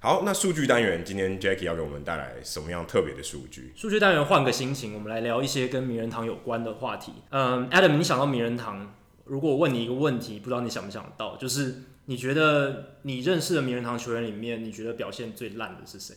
好，那数据单元今天 Jackie 要给我们带来什么样特别的数据？数据单元换个心情，我们来聊一些跟名人堂有关的话题。嗯，Adam，你想到名人堂，如果我问你一个问题，不知道你想不想得到，就是你觉得你认识的名人堂球员里面，你觉得表现最烂的是谁？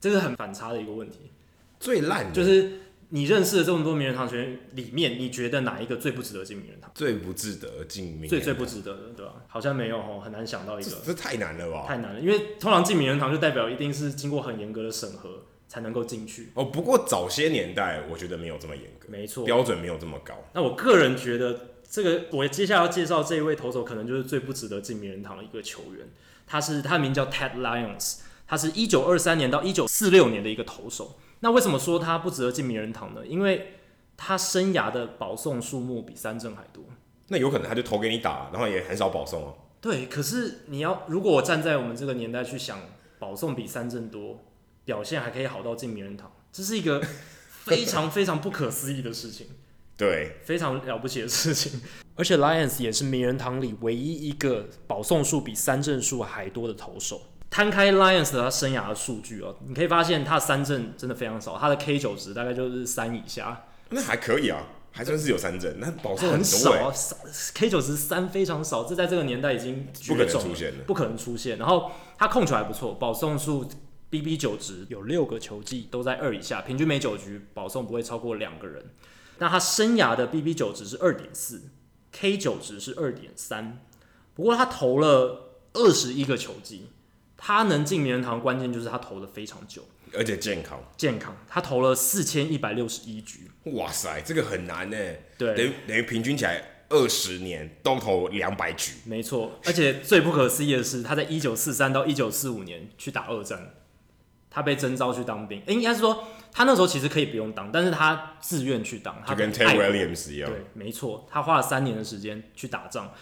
这是很反差的一个问题。最烂就是。你认识的这么多名人堂球员里面，你觉得哪一个最不值得进名人堂？最不值得进名人堂，最最不值得的，对吧？好像没有哦，很难想到一个。这，这太难了吧？太难了，因为通常进名人堂就代表一定是经过很严格的审核才能够进去。哦，不过早些年代我觉得没有这么严格，没错，标准没有这么高。那我个人觉得，这个我接下来要介绍这一位投手，可能就是最不值得进名人堂的一个球员。他是他的名叫 Ted Lyons，他是一九二三年到一九四六年的一个投手。那为什么说他不值得进名人堂呢？因为他生涯的保送数目比三振还多，那有可能他就投给你打，然后也很少保送哦。对，可是你要如果我站在我们这个年代去想，保送比三振多，表现还可以好到进名人堂，这是一个 非常非常不可思议的事情。对，非常了不起的事情。而且 Lions 也是名人堂里唯一一个保送数比三振数还多的投手。摊开 Lions 的他生涯的数据哦，你可以发现他的三振真的非常少，他的 K 九值大概就是三以下。那还可以啊，还算是有三振，那保送很，很少啊，K 九值三非常少，这在这个年代已经不可能出现了，不可能出现。然后他控球还不错，保送数 BB 九值有六个球季都在二以下，平均每九局保送不会超过两个人。那他生涯的 BB 九值是二点四，K 九值是二点三，不过他投了二十一个球季，他能进名人堂关键就是他投的非常久。而且健康，健康，他投了四千一百六十一局。哇塞，这个很难呢。对，等于等于平均起来二十年都投两百局。没错，而且最不可思议的是，他在一九四三到一九四五年去打二战，他被征召去当兵。应该是说，他那时候其实可以不用当，但是他自愿去当。他就跟 Ted Williams 一样。对，没错，他花了三年的时间去打仗。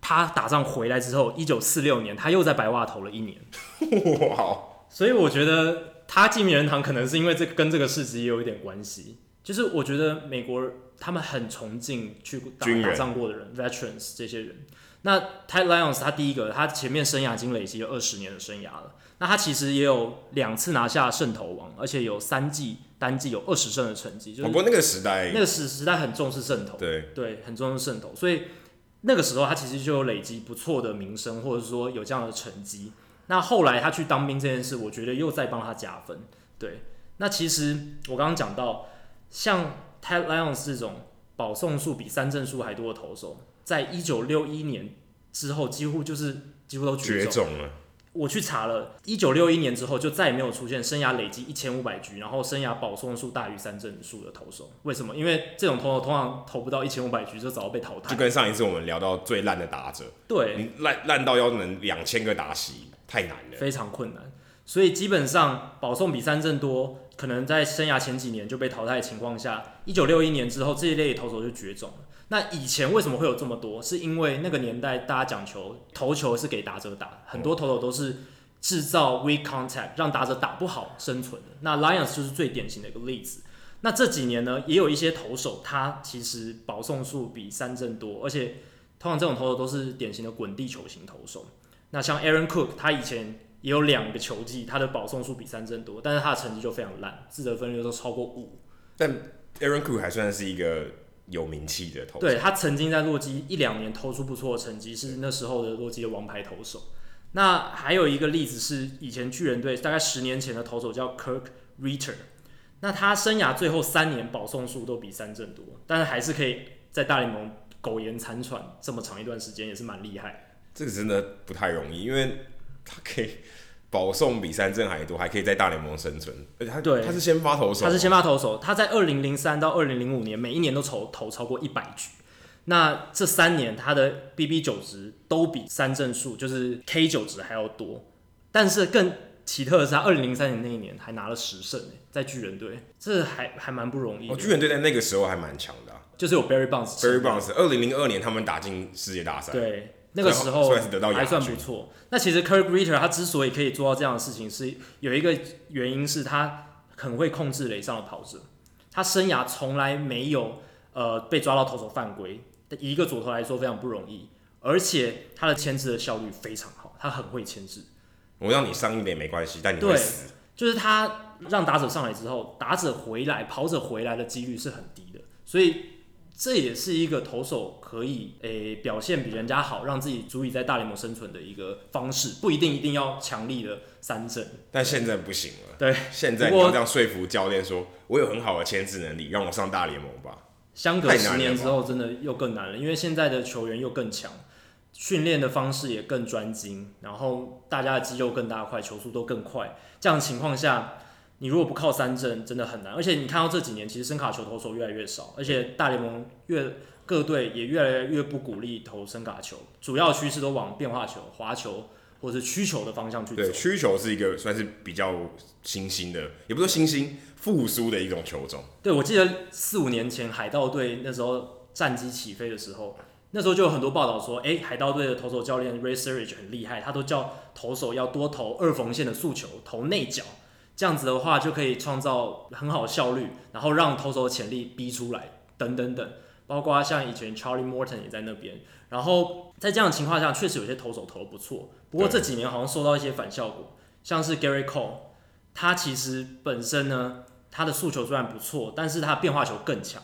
他打仗回来之后，一九四六年他又在白袜投了一年。哇！所以我觉得。他进名人堂可能是因为这跟这个事迹也有一点关系，就是我觉得美国他们很崇敬去打打仗过的人，veterans 这些人。那 Ted Lyons 他第一个，他前面生涯已经累积了二十年的生涯了。那他其实也有两次拿下胜投王，而且有三季单季有二十胜的成绩。就是不过那个时代，那个时时代很重视胜投，对对，很重视胜投，所以那个时候他其实就有累积不错的名声，或者说有这样的成绩。那后来他去当兵这件事，我觉得又在帮他加分。对，那其实我刚刚讲到，像 Ted Lyons 这种保送数比三振数还多的投手，在一九六一年之后几乎就是几乎都，绝种了。我去查了，一九六一年之后就再也没有出现生涯累积一千五百局，然后生涯保送数大于三振数的投手。为什么？因为这种投手通常投不到一千五百局就早就被淘汰。就跟上一次我们聊到最烂的打者，对，你烂烂到要能两千个打席，太难了，非常困难。所以基本上保送比三振多，可能在生涯前几年就被淘汰的情况下，一九六一年之后这一类投手就绝种了。那以前为什么会有这么多？是因为那个年代大家讲求投球是给打者打，很多投手都是制造 weak contact，让打者打不好生存的。那 Lions 就是最典型的一个例子。那这几年呢，也有一些投手他其实保送数比三振多，而且通常这种投手都是典型的滚地球型投手。那像 Aaron Cook，他以前也有两个球季，他的保送数比三振多，但是他的成绩就非常烂，自责分率都超过五。但 Aaron Cook 还算是一个。有名气的投手，对，他曾经在洛基一两年投出不错的成绩，是那时候的洛基的王牌投手。那还有一个例子是以前巨人队大概十年前的投手叫 Kirk Ritter，那他生涯最后三年保送数都比三振多，但是还是可以在大联盟苟延残喘这么长一段时间，也是蛮厉害。这个真的不太容易，因为他可以。保送比三振还多，还可以在大联盟生存。而且他对他是先发投手，他是先发投手。他在二零零三到二零零五年，每一年都投投超过一百局。那这三年他的 BB 九值都比三振数就是 K 九值还要多。但是更奇特的是，他二零零三年那一年还拿了十胜，在巨人队，这还还蛮不容易。哦，巨人队在那个时候还蛮强的，啊，就是有 Barry Bonds。Barry Bonds，二零零二年他们打进世界大赛。对。那个时候还算不错。那其实 Kirk Ritter 他之所以可以做到这样的事情，是有一个原因是他很会控制垒上的跑者。他生涯从来没有呃被抓到投手犯规，以一个左投来说非常不容易。而且他的牵制的效率非常好，他很会牵制。我让你上一点没关系，但你会死。对，就是他让打者上来之后，打者回来，跑者回来的几率是很低的，所以。这也是一个投手可以诶、欸、表现比人家好，让自己足以在大联盟生存的一个方式，不一定一定要强力的三振。但现在不行了。对，现在你要这样说服教练说，我有很好的牵制能力，让我上大联盟吧。相隔十年之后，真的又更难了，因为现在的球员又更强，训练的方式也更专精，然后大家的肌肉更大块，球速都更快。这样的情况下。你如果不靠三振，真的很难。而且你看到这几年，其实伸卡球投手越来越少，而且大联盟越各队也越来越不鼓励投伸卡球，主要趋势都往变化球、滑球或者是曲球的方向去走。对，曲球是一个算是比较新兴的，也不是新兴复苏的一种球种。对，我记得四五年前海盗队那时候战机起飞的时候，那时候就有很多报道说，哎，海盗队的投手教练 Ray Searage 很厉害，他都叫投手要多投二缝线的速球，投内角。这样子的话就可以创造很好的效率，然后让投手的潜力逼出来，等等等，包括像以前 Charlie Morton 也在那边。然后在这样的情况下，确实有些投手投的不错。不过这几年好像受到一些反效果，像是 Gary Cole，他其实本身呢，他的速球虽然不错，但是他变化球更强。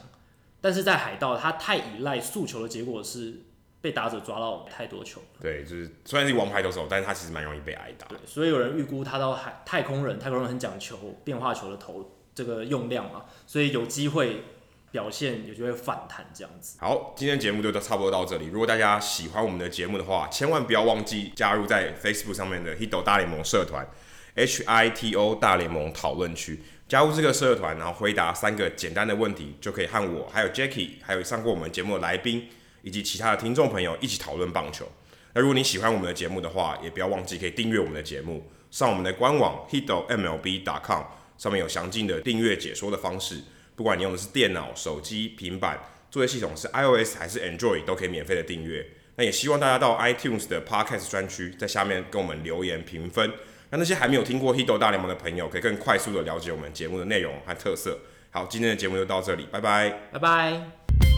但是在海盗，他太依赖速球的结果是。被打者抓到太多球，对，就是虽然是王牌投手，但是他其实蛮容易被挨打。对，所以有人预估他到海太空人，太空人很讲求变化球的投这个用量嘛，所以有机会表现也就会反弹这样子。好，今天节目就到差不多到这里。如果大家喜欢我们的节目的话，千万不要忘记加入在 Facebook 上面的 Hito 大联盟社团 H I T O 大联盟讨论区，加入这个社团，然后回答三个简单的问题，就可以和我还有 Jackie 还有上过我们节目的来宾。以及其他的听众朋友一起讨论棒球。那如果你喜欢我们的节目的话，也不要忘记可以订阅我们的节目，上我们的官网 hitomlb.com 上面有详尽的订阅解说的方式。不管你用的是电脑、手机、平板，作业系统是 iOS 还是 Android，都可以免费的订阅。那也希望大家到 iTunes 的 Podcast 专区，在下面跟我们留言评分，让那些还没有听过 Hito 大联盟的朋友，可以更快速的了解我们节目的内容和特色。好，今天的节目就到这里，拜拜，拜拜。